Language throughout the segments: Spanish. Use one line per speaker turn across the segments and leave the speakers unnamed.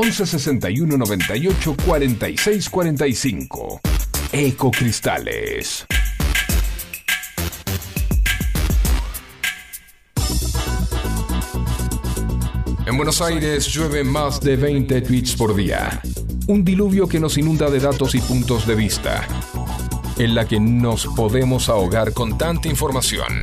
11 61 98 46 45. Ecocristales. En Buenos Aires llueve más de 20 tweets por día. Un diluvio que nos inunda de datos y puntos de vista. En la que nos podemos ahogar con tanta información.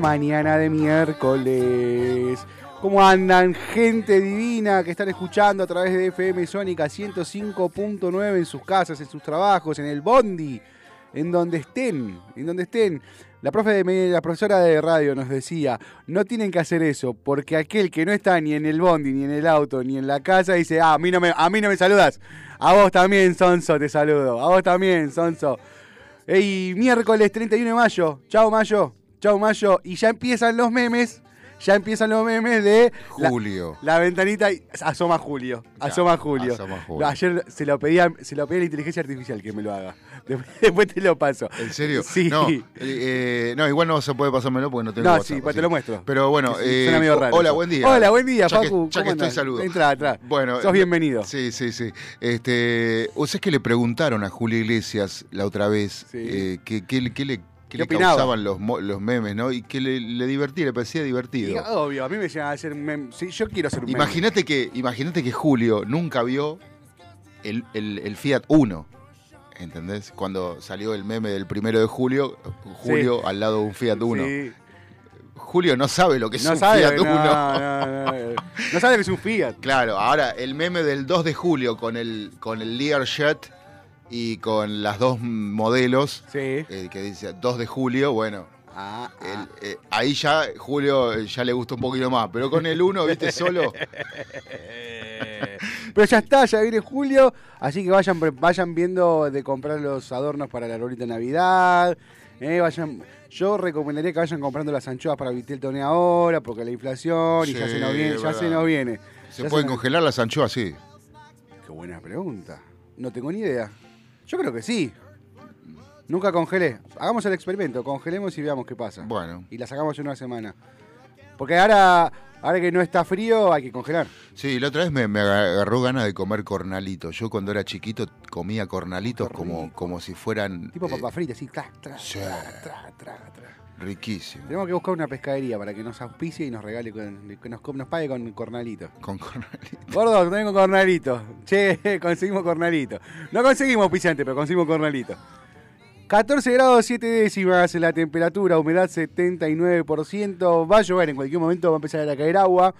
Mañana de miércoles. ¿Cómo andan, gente divina que están escuchando a través de FM Sónica 105.9 en sus casas, en sus trabajos, en el bondi, en donde estén, en donde estén? La profesora de radio nos decía, no tienen que hacer eso, porque aquel que no está ni en el bondi, ni en el auto, ni en la casa, dice, ah, a mí no me, a mí no me saludas. A vos también, Sonso, te saludo. A vos también, Sonso. Ey, miércoles 31 de mayo. Chao, mayo. Chao, mayo. Y ya empiezan los memes. Ya empiezan los memes de.
Julio.
La, ventanita. y- Asoma Julio. Asoma Julio.
asoma Julio.
Ayer se lo, pedía, se lo la inteligencia artificial que me lo haga. Después, te lo paso.
¿En serio?
Sí.
No, eh, no, igual no se puede pasármelo porque no tengo
No,
WhatsApp,
sí, pues te lo muestro.
Pero bueno,
Sí,
eh,
suena medio raro
hola, buen día.
Hola, buen día,
ya que- ya que,
¿Cómo
estoy saludo.
Entra, entra.
Bueno,
Sos
eh,
bienvenido.
Sí, sí, sí. Este, o sea, es que le preguntaron a Julio Iglesias la otra vez
Sí.
eh, que le,
¿Qué
que le
opinaba?
causaban los, los memes, ¿no? Y que le, le divertía, le parecía
Y,
divertido.
obvio, a mí me llegan a hacer un meme. Sí, yo quiero hacer un meme.
Imagínate que, imagínate que Julio nunca vio el, el- el Fiat Uno. ¿Entendés? Cuando salió el meme del primero de julio, Julio al lado de un Fiat Uno.
Sí.
Julio no sabe lo que es
No
un
sabe,
Fiat
no,
Uno.
no, no, no. No sabe que es un Fiat.
Claro, ahora el meme del 2 de julio con el, con el Learjet y con las dos modelos,
Sí.
eh, que dice 2 de julio, bueno,
Ah, ah.
el- eh, ahí ya Julio eh, ya le gustó un poquito más, pero con el 1, viste, solo,
Pero ya está, ya viene julio, así que vayan, pre- vayan viendo de comprar los adornos para la de Navidad. eh, vayan, yo recomendaría que vayan comprando las anchoas para Viteltoné ahora, porque la inflación y ya se nos viene, ya se nos viene.
se pueden
nos-
congelar las anchoas, sí.
Qué buena pregunta. No tengo ni idea. Yo creo que sí. Nunca congelé. Hagamos el experimento, congelemos y veamos qué pasa.
Bueno,
Y la sacamos en una semana. Porque ahora, ahora que no está frío, hay que congelar.
sí, la otra vez me, me agarró ganas de comer cornalitos. Yo cuando era chiquito comía cornalitos como, como si fueran
Tipo
eh,
papas fritas, así, tra, tra,
sí.
tra, tra, tra, tra.
Riquísimos.
Tenemos que buscar una pescadería para que nos auspicie y nos regale, con- que nos, nos pague con cornalito.
Con cornalitos.
Gordo, tengo cornalito. Che, conseguimos cornalito. No conseguimos auspiciante, pero conseguimos cornalito. 14 grados 7 décimas la temperatura, humedad 79%. Va a llover en cualquier momento, va a empezar a caer agua.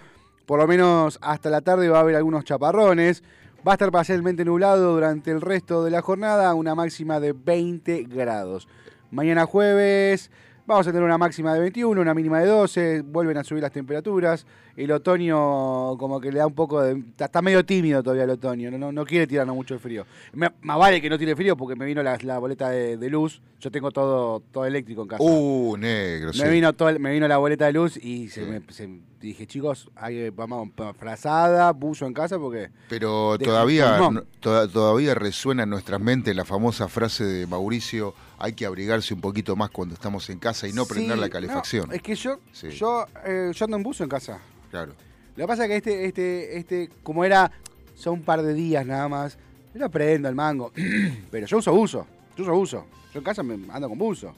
Por lo menos hasta la tarde va a haber algunos chaparrones. Va a estar parcialmente nublado durante el resto de la jornada, una máxima de 20 grados. Mañana jueves Vamos a tener una máxima de 21, una mínima de 12, vuelven a subir las temperaturas. El otoño como que le da un poco de... Está, medio tímido todavía el otoño, no, no, no quiere tirarnos mucho el frío. Me- más vale que no tire frío porque me vino la, la boleta de, de luz. Yo tengo todo, todo eléctrico en casa.
Uh, negro,
me,
sí.
vino todo, me vino la boleta de luz y se
Sí.
me, se- dije, chicos, hay, vamos, frazada, buzo en casa porque...
Pero todavía, no- todavía resuena en nuestras mentes la famosa frase de Mauricio, hay que abrigarse un poquito más cuando estamos en casa y no prender
Sí,
la calefacción.
no, es que yo,
Sí.
yo, eh, yo ando en buzo en casa.
Claro.
Lo que pasa es que este, este, este, como era, son un par de días nada más, yo lo prendo el mango. Pero yo uso buzo, yo uso buzo. Yo en casa me ando con buzo.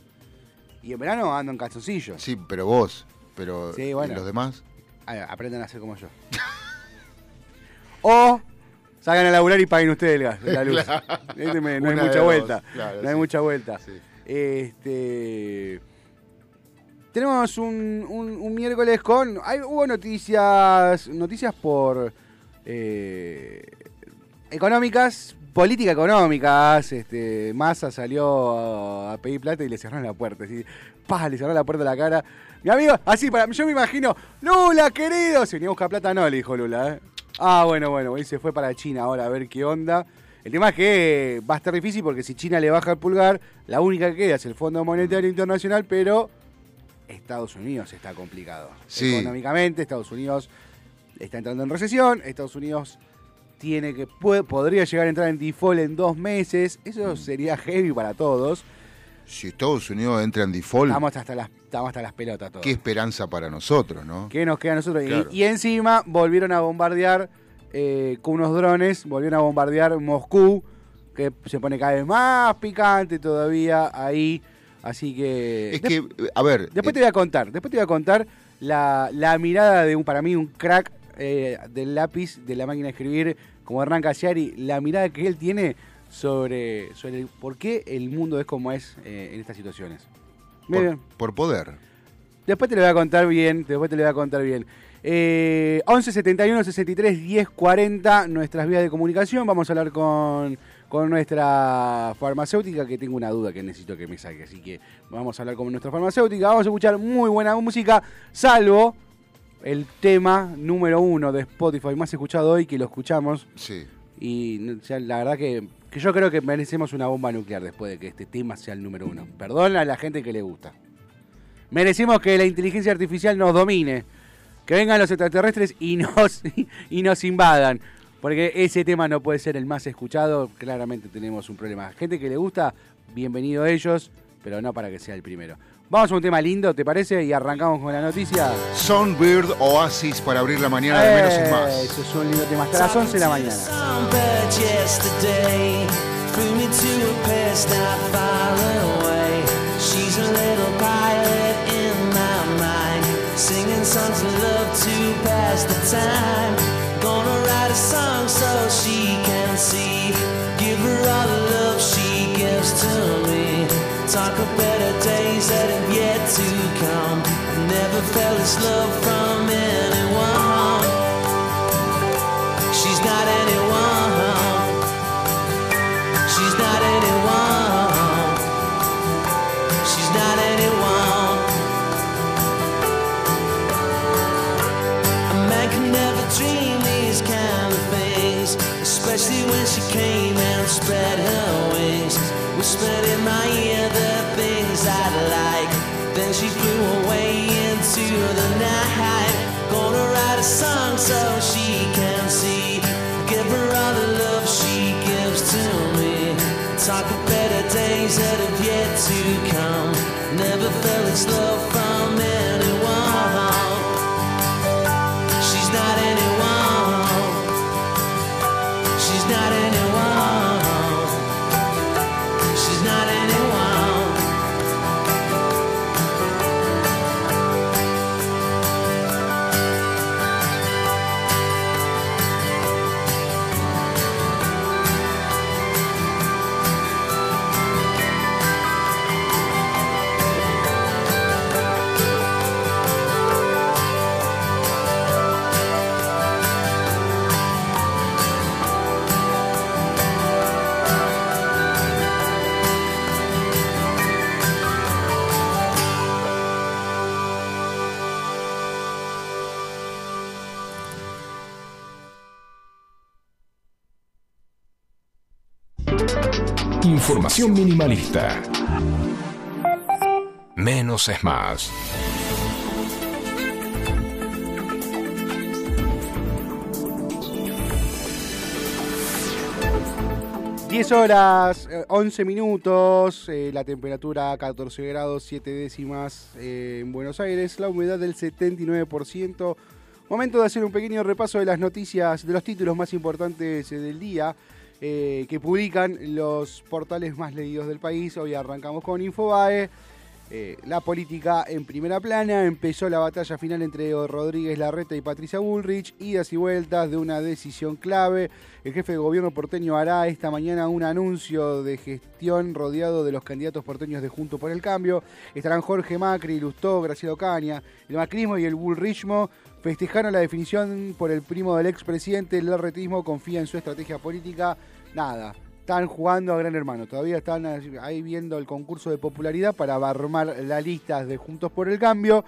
Y en verano ando en calzoncillos.
Sí, pero vos, pero
Sí,
¿y
bueno.
los demás?
Aprendan a hacer como yo. o salgan a laburar y paguen ustedes el gas, la luz. Este me- no hay mucha
dos,
vuelta.
claro,
no hay mucha vuelta. Este. Tenemos un, un- un miércoles con. Hay, hubo noticias. Noticias por. eh, económicas. Política económicas. Este, Massa salió a, a pedir plata y le cerraron la puerta. Así, ¡pah! Le cerraron la puerta en la cara. Mi amigo, así, para, yo me imagino. Lula, querido. Si venía a buscar plata, no, le dijo Lula. ¿eh? Ah, bueno, bueno. Y se fue para China ahora a ver qué onda. El tema es que va a estar difícil porque si China le baja el pulgar, la única que queda es el Fondo Monetario Internacional, pero Estados Unidos está complicado.
Sí.
Económicamente, Estados Unidos está entrando en recesión, Estados Unidos tiene que puede- podría llegar a entrar en default en dos meses. Eso sería heavy para todos.
Si Estados Unidos entra en default,
Estamos hasta las, estamos hasta las pelotas todos.
qué esperanza para nosotros, ¿no?
¿Qué nos queda a nosotros? Y-
Claro.
Y, encima volvieron a bombardear eh, con unos drones, volvieron a bombardear Moscú, que se pone cada vez más picante todavía ahí. Así que.
Es que, a ver,
Después
eh,
te voy a contar, después te voy a contar la, la mirada de un, para mí, un crack eh, del lápiz, de la máquina de escribir, como Hernán Casiari, la mirada que él tiene sobre, sobre por qué el mundo es como es eh, en estas situaciones.
Por, por poder.
Después te lo voy a contar bien, después te lo voy a contar bien. Eh, 11 71 63 10 40, nuestras vías de comunicación. Vamos a hablar con, con nuestra farmacéutica, que tengo una duda que necesito que me saque. Así que vamos a hablar con nuestra farmacéutica. Vamos a escuchar muy buena música, salvo el tema número uno de Spotify más escuchado hoy, que lo escuchamos.
Sí.
Y la verdad que, que yo creo que merecemos una bomba nuclear después de que este tema sea el número uno. Perdón a la gente que le gusta. Merecemos que la inteligencia artificial nos domine. Que vengan los extraterrestres y nos, y nos invadan. Porque ese tema no puede ser el más escuchado. Claramente tenemos un problema. Gente que le gusta, bienvenido a ellos, pero no para que sea el primero. Vamos a un tema lindo, ¿te parece? Y arrancamos con la noticia.
Songbird Oasis para abrir la mañana de menos es más.
Eso es un lindo tema. Hasta las 11 de la mañana.
Singing songs of love to pass the time. Gonna write a song so she can see, give her all the love she gives to me. Talk of better days that have yet to come. Never felt this love from anyone. She's not anyone. She's not anyone. She's not anyone. A man can never dream these kind of things, especially when she came and spread her wings. Whispered in that have yet to come. Never felt this love
Menos es más.
10 horas, eh, 11 minutos, eh, la temperatura 14 grados, 7 décimas eh, en Buenos Aires, la humedad del 79%. Momento de hacer un pequeño repaso de las noticias, de los títulos más importantes eh, del día eh, que publican los portales más leídos del país. Hoy arrancamos con Infobae. Eh, la política en primera plana. Empezó la batalla final entre Rodríguez Larreta y Patricia Bullrich. Idas y vueltas de una decisión clave. El jefe de gobierno porteño hará esta mañana un anuncio de gestión rodeado de los candidatos porteños de Junto por el Cambio. Estarán Jorge Macri, Lustó, Graciela Ocaña. El macrismo y el bullrichismo festejaron la definición por el primo del expresidente. El larretismo confía en su estrategia política. Nada, están jugando a Gran Hermano. Todavía están ahí viendo el concurso de popularidad para armar las listas de Juntos por el Cambio.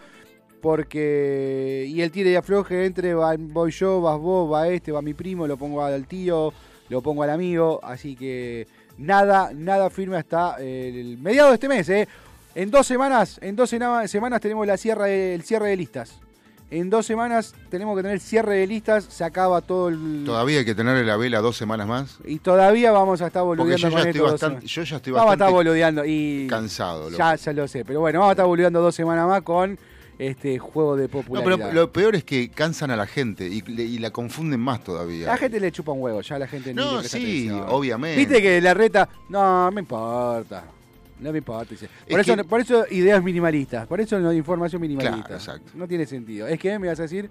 Porque. Y el tire y afloje entre voy yo, vas vos, va este, va mi primo, lo pongo al tío, lo pongo al amigo. Así que nada, nada firme hasta el mediado de este mes, ¿eh? En dos semanas, en dos semanas tenemos la cierre el cierre de listas. En dos semanas tenemos que tener cierre de listas, se acaba todo el.
Todavía hay que tenerle la vela dos semanas más.
Y todavía vamos a estar
Porque
boludeando
yo ya,
con
estoy
esto
bastante, yo ya estoy
Vamos a estar
bastante
boludeando y.
cansado. loco.
Ya, ya lo sé. Pero bueno, vamos a estar boludeando dos semanas más con este juego de
No,
popularidad.
pero lo peor es que cansan a la gente y, y la confunden más todavía.
La gente le chupa un huevo, ya la gente
No,
presta
sí, obviamente.
Viste que la reta, no, me importa. No me importa. dice. Por,
Es
eso,
que-
por eso ideas minimalistas, por eso no información minimalista.
Claro, exacto.
No tiene sentido. Es que me vas a decir,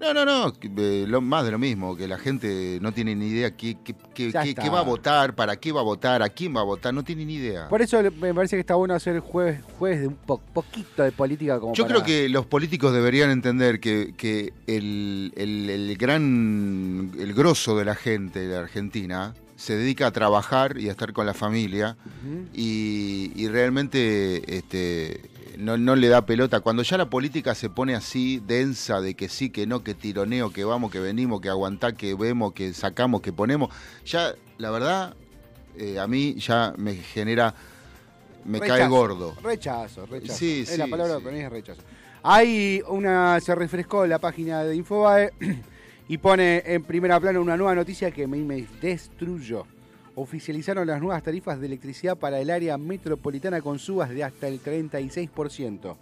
No, no, no, eh, lo, más de lo mismo, que la gente no tiene ni idea qué, qué- qué- va a votar, para qué va a votar, a quién va a votar, no tiene ni idea.
por eso me parece que está bueno hacer jueves, jueves de un po- poquito de política como
Yo
para-
creo que los políticos deberían entender que, que el, el- el gran, el grosso de la gente de Argentina se dedica a trabajar y a estar con la familia y, y realmente este, no, no le da pelota. Cuando ya la política se pone así, densa, de que sí, que no, que tironeo, que vamos, que venimos, que aguantá, que vemos, que sacamos, que ponemos, ya la verdad eh, a mí ya me genera, me cae gordo.
Rechazo, rechazo.
Sí,
es la
sí,
palabra
sí.
es rechazo. Hay una, se refrescó la página de Infobae y pone en primera plana una nueva noticia que me, me destruyó. Oficializaron las nuevas tarifas de electricidad para el área metropolitana con subas de hasta el 36%.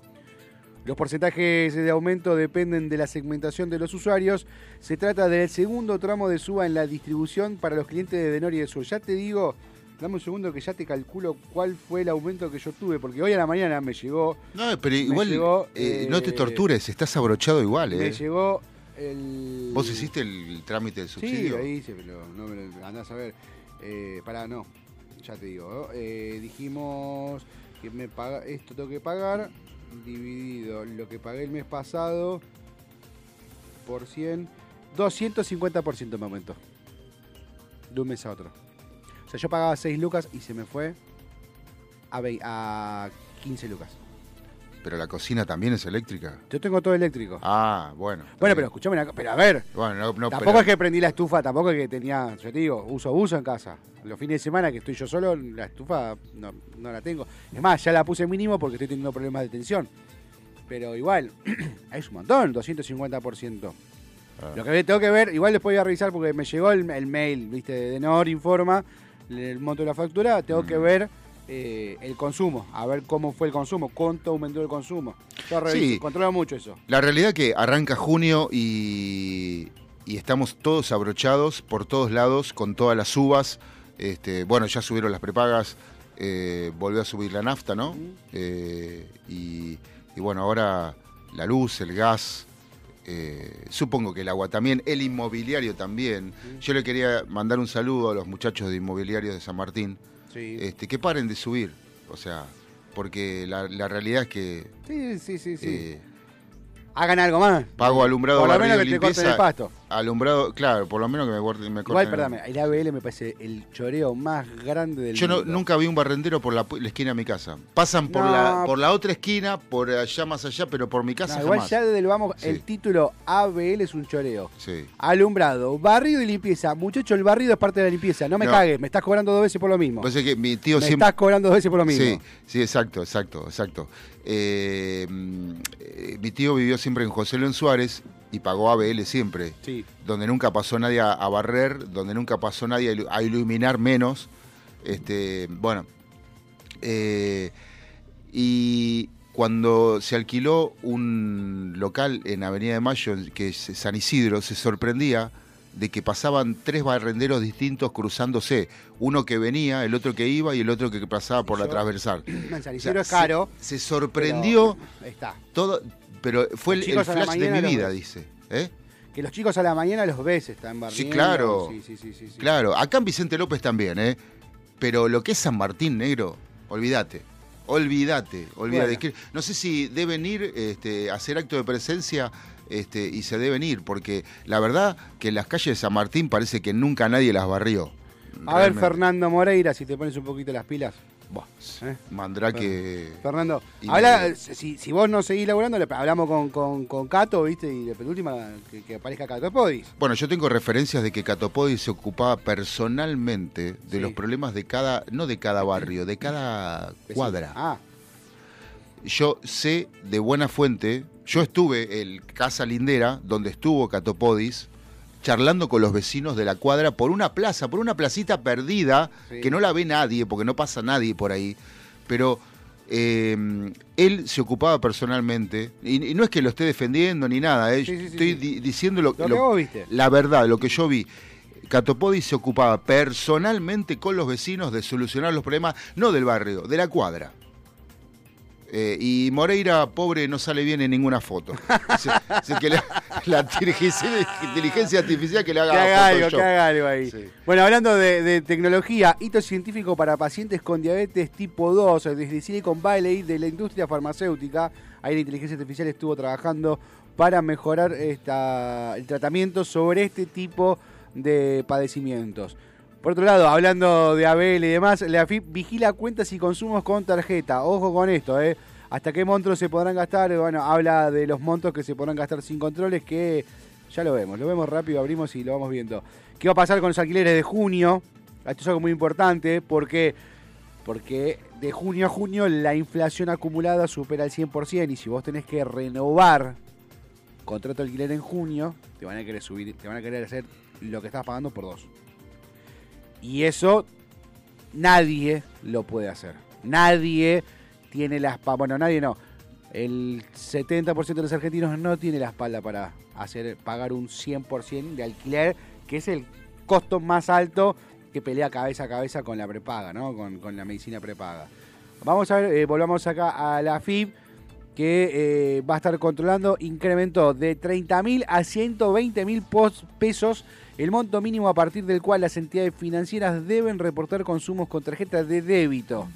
Los porcentajes de aumento dependen de la segmentación de los usuarios. Se trata del segundo tramo de suba en la distribución para los clientes de Denor y de Sur. Ya te digo, dame un segundo que ya te calculo cuál fue el aumento que yo tuve, porque hoy a la mañana me llegó,
No, pero igual
llegó,
eh,
eh,
no te tortures, estás abrochado igual,
me
¿eh?
llegó el...
¿Vos hiciste el trámite del
Sí,
subsidio?
ahí hice, pero no me lo andás a ver. Eh, pará, no, ya te digo. eh, dijimos que me paga, esto tengo que pagar dividido lo que pagué el mes pasado por 100, 250% me aumentó. De un mes a otro. O sea, yo pagaba 6 lucas y se me fue a, a 15 lucas.
Pero la cocina también es eléctrica.
Yo tengo todo eléctrico.
Ah, bueno.
bueno,
bien.
pero escuchame, una co- pero a ver,
Bueno, no, no,
tampoco
pero-
es que prendí la estufa, tampoco es que tenía, yo te digo, uso uso en casa. Los fines de semana que estoy yo solo, la estufa no, no la tengo. Es más, ya la puse mínimo porque estoy teniendo problemas de tensión. Pero igual, es un montón, 250%.
Ah.
Lo que tengo que ver, igual después voy a revisar porque me llegó el, el mail, viste, de Nor Informa, el monto de la factura, tengo que ver eh, el consumo, a ver cómo fue el consumo, cuánto aumentó el consumo.
Sí.
controlo mucho eso.
La realidad que arranca junio y, y estamos todos abrochados por todos lados con todas las uvas. Este, bueno, ya subieron las prepagas, eh, volvió a subir la nafta, ¿no? Eh, y, y bueno, ahora la luz, el gas, eh, supongo que el agua también, el inmobiliario también. Yo le quería mandar un saludo a los muchachos de inmobiliarios de San Martín,
Sí,
este, que paren de subir, o sea, porque la, la realidad es que
sí, sí, sí. sí.
eh,
Hagan algo más.
pago alumbrado,
Por lo menos que te corten el pasto.
Alumbrado, claro, por lo menos que me, guarde, me
Igual, perdóname, el ABL me parece el choreo más grande del
Yo no-
mundo.
nunca vi un barrendero por la, esquina de mi casa. Pasan por,
No.
la, por la otra esquina, por allá más allá, pero por mi casa
No, igual
jamás.
ya desde el vamos,
Sí.
el título ABL es un choreo.
Sí.
Alumbrado, barrido y limpieza. Muchacho, el barrido es parte de la limpieza. No me
No.
cagues, me estás cobrando dos veces por lo mismo.
Pues es que mi tío
me
siempre...
estás cobrando dos veces por lo mismo.
Sí, sí, exacto, exacto, exacto. Eh, mm, eh, mi tío vivió siempre en José León Suárez y pagó ABL siempre.
Sí.
donde nunca pasó nadie a, a barrer, donde nunca pasó nadie a ilu- a iluminar menos. Este, bueno, eh, y cuando se alquiló un local en Avenida de Mayo, que es San Isidro, se sorprendía de que pasaban tres barrenderos distintos cruzándose, uno que venía, el otro que iba y el otro que pasaba por la transversal.
San
O sea,
Isidro es
se-
caro.
Se, sorprendió
pero Está.
todo, pero fue el, flash de mi vida, dice. ¿Eh?
Que los chicos a la mañana los ves, están barriendo.
Sí, claro.
Sí, sí, sí, sí, sí.
Claro, acá en Vicente López también, ¿eh? Pero lo que es San Martín Negro, olvídate. Olvídate, olvídate.
Bueno.
No sé si deben ir este, a hacer acto de presencia este, y se deben ir, porque la verdad que en las calles de San Martín parece que nunca nadie las barrió.
A ver. Fernando Moreira, si te pones un poquito las pilas.
Buah,
¿eh?
Mandrake.
Fernando, habla,
me-
si, si vos no seguís laburando, le hablamos con, con, con Cato, ¿viste? Y de penúltima que, que aparezca Cato Podis.
Bueno, yo tengo referencias de que Catopodi se ocupaba personalmente de
Sí.
los problemas de cada, no de cada barrio, de cada cuadra.
Ah,
yo sé de buena fuente, yo estuve en Casa Lindera, donde estuvo Catopodis, charlando con los vecinos de la cuadra por una plaza, por una placita perdida,
Sí.
que no la ve nadie, porque no pasa nadie por ahí, pero eh, él se ocupaba personalmente, y, y no es que lo esté defendiendo ni nada, eh,
Sí, sí, sí,
estoy di- diciendo lo,
lo que
lo-
vos viste.
la verdad, lo que yo vi. Catopodis se ocupaba personalmente con los vecinos de solucionar los problemas, no del barrio, de la cuadra. Eh, y Moreira, pobre, no sale bien en ninguna foto. Dice- dice que la, la inteligencia, artificial que le haga,
Que haga algo, que haga algo ahí.
Sí.
Bueno, hablando de, de tecnología, hito científico para pacientes con diabetes tipo 2, desde Silicon Valley, de la industria farmacéutica. Ahí la inteligencia artificial estuvo trabajando para mejorar esta, el tratamiento sobre este tipo de padecimientos. Por otro lado, hablando de ABL y demás, la AFIP vigila cuentas y consumos con tarjeta. Ojo con esto, ¿eh? ¿Hasta qué montos se podrán gastar? Bueno, habla de los montos que se podrán gastar sin controles, que ya lo vemos, lo vemos rápido, abrimos y lo vamos viendo. ¿Qué va a pasar con los alquileres de junio? Esto es algo muy importante porque, porque de junio a junio la inflación acumulada supera el 100% y si vos tenés que renovar contrato de alquiler en junio, te van a querer subir, te van a querer hacer lo que estás pagando por dos. Y eso nadie lo puede hacer. Nadie tiene la espalda, bueno, nadie no. El 70% de los argentinos no tiene la espalda para hacer pagar un 100% de alquiler, que es el costo más alto que pelea cabeza a cabeza con la prepaga, ¿no? Con, con la medicina prepaga. Vamos a ver, eh, volvamos acá a la FIB, que eh, va a estar controlando, incrementó de 30 mil a 120 mil pesos el monto mínimo a partir del cual las entidades financieras deben reportar consumos con tarjetas de débito.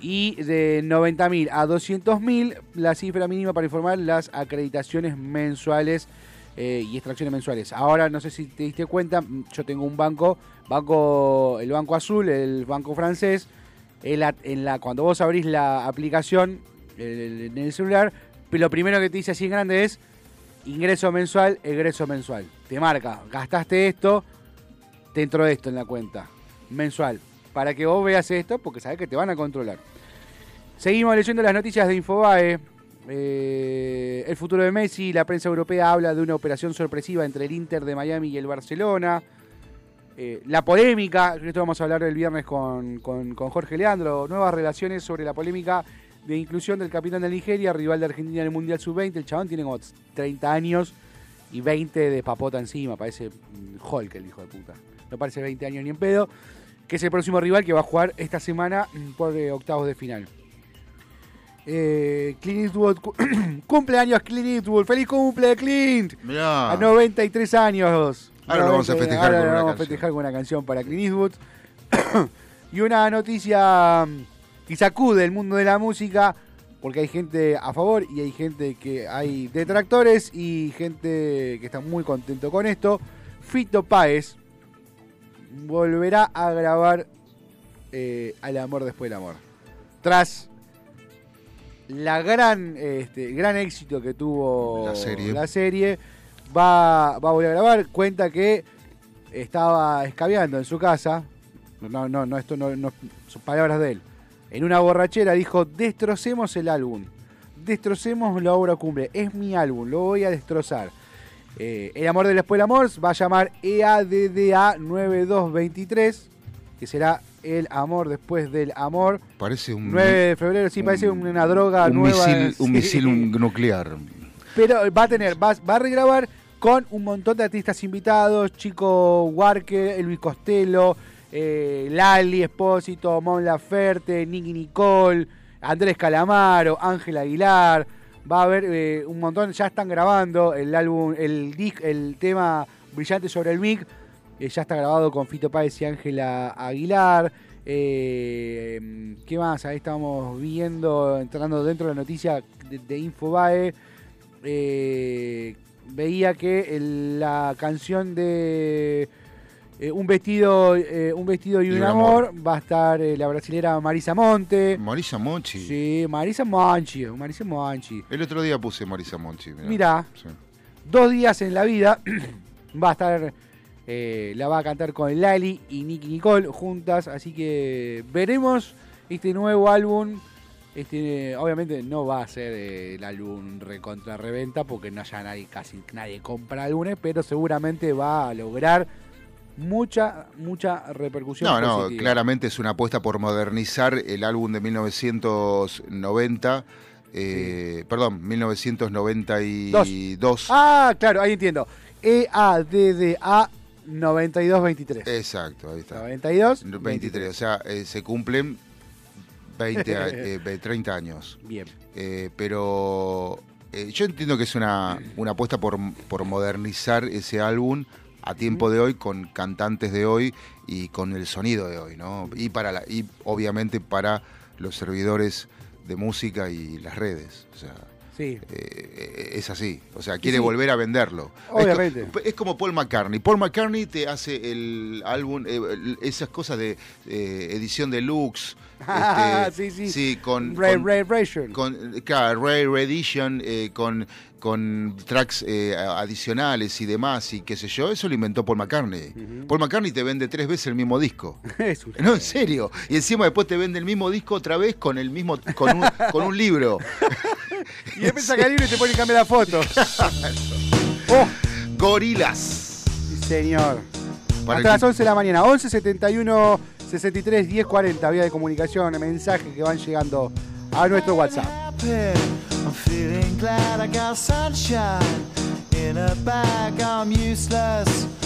Y de 90 mil a 200 mil la cifra mínima para informar las acreditaciones mensuales eh, y extracciones mensuales. Ahora no sé si te diste cuenta, mm, yo tengo un banco, banco el Banco Azul, el Banco Francés, en la, cuando vos abrís la aplicación en el celular, lo primero que te dice así en grande es ingreso mensual, egreso mensual. Te marca, gastaste esto, te entró esto en la cuenta mensual. Para que vos veas esto, porque sabés que te van a controlar. Seguimos leyendo las noticias de Infobae. Eh, el futuro de Messi, la prensa europea habla de una operación sorpresiva entre el Inter de Miami y el Barcelona. Eh, la polémica, esto vamos a hablar el viernes con, con- con Jorge Leandro, nuevas relaciones sobre la polémica de inclusión del capitán de Nigeria, rival de Argentina en el Mundial Sub-20. El chabón tiene como 30 años y 20 de papota encima, parece mm, Hulk el hijo de puta. No parece 20 años ni en pedo, que es el próximo rival que va a jugar esta semana mm, por eh, octavos de final. Eh, Clint Eastwood, cu- cumpleaños Clint Eastwood, feliz cumple Clint,
Mirá.
a 93 años.
Ahora lo vamos a
90,
festejar
ahora
con
lo
una
vamos a festejar con una canción para Clint Eastwood. y una noticia que sacude el mundo de la música. porque hay gente a favor y hay gente que hay detractores y gente que está muy contento con esto. Fito Páez volverá a grabar eh, Al amor después del amor. Tras la gran, este, gran éxito que tuvo
La serie.
la serie, va, va a volver a grabar. Cuenta que estaba escabeando en su casa. No, no, no, esto no, no son palabras de él. En una borrachera dijo: Destrocemos el álbum. Destrocemos la obra cumbre. Es mi álbum, lo voy a destrozar. Eh, el amor del después del amor va a llamar EADDA 9223, que será el amor después del amor.
Parece un,
9 de febrero, sí, parece
un-
una droga
un
nueva.
misil, un misil nuclear.
Pero va a tener, va, va a regrabar con un montón de artistas invitados, Chico Huarque, Luis Costello, eh, Lali Espósito, Mon Laferte, Nicky Nicole, Andrés Calamaro, Ángel Aguilar. Va a haber eh, un montón, ya están grabando el álbum, el el tema Brillante sobre el Mic, eh, ya está grabado con Fito Páez y Ángela Aguilar. Eh, ¿Qué más? Ahí estamos viendo, entrando dentro de la noticia de, Infobae. eh, veía que la canción de eh, un vestido eh, un vestido y un, amor, va a estar eh, la brasilera Marisa Monte.
Marisa Monchi.
Sí, Marisa Monchi, Marisa Monchi.
El otro día puse Marisa Monchi. mirá. Sí.
dos días en la vida va a estar la va a cantar con Lali y Nicky Nicole juntas así que veremos este nuevo álbum este obviamente no va a ser el álbum recontra reventa porque no haya nadie casi nadie compra álbumes pero seguramente va a lograr mucha mucha repercusión
No, no, claramente es una apuesta por modernizar el álbum de 1990. eh, Perdón, 1992.
ah claro ahí entiendo E A D D A 9223
Exacto, ahí está.
92
23, o sea, eh, se cumplen 20, a- eh, ve- 30 años.
bien
Eh, pero yo entiendo que es una, una apuesta por, por modernizar ese álbum a tiempo de hoy, con cantantes de hoy y con el sonido de hoy, ¿no? Y, para la, y obviamente para los servidores de música y las redes. O sea,
sí
eh, es así. O sea, quiere
sí.
volver a venderlo.
Obviamente.
Es, co- es como Paul McCartney. Paul McCartney te hace el álbum, eh, esas cosas de eh, edición deluxe.
Ah,
este,
sí, sí.
Sí, con.
Ray,
con-
Ray
con claro, Rare Edition, eh, con, con tracks eh, adicionales y demás, y qué sé yo, eso lo inventó Paul McCartney. Paul McCartney te vende tres veces el mismo disco. No, en serio. Y encima después te vende el mismo disco otra vez con el mismo, con un, con un libro.
Y después saca el libro y te pone y cambia la foto. oh,
Gorilas.
sí, señor.
Para
Hasta
el
las 11 de la mañana. 11 71 63 10 40. Vía de comunicación, mensajes que van llegando a nuestro WhatsApp.
I'm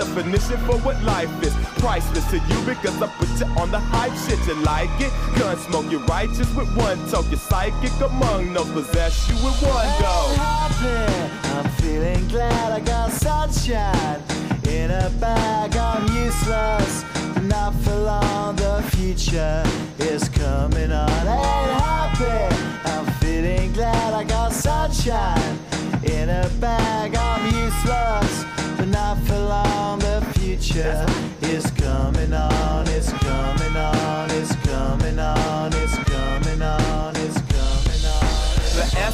the definition for what life is. Priceless to you because I put you on the hype shit. You like it? Gun smoke, you're righteous with one toke. You're psychic among no possess you with one go.
I'm feeling glad I got sunshine in a bag. I'm useless, not for long. The future is coming on. Ain't happy. I'm feeling glad I got sunshine in a bag. I'm useless, The future is coming on.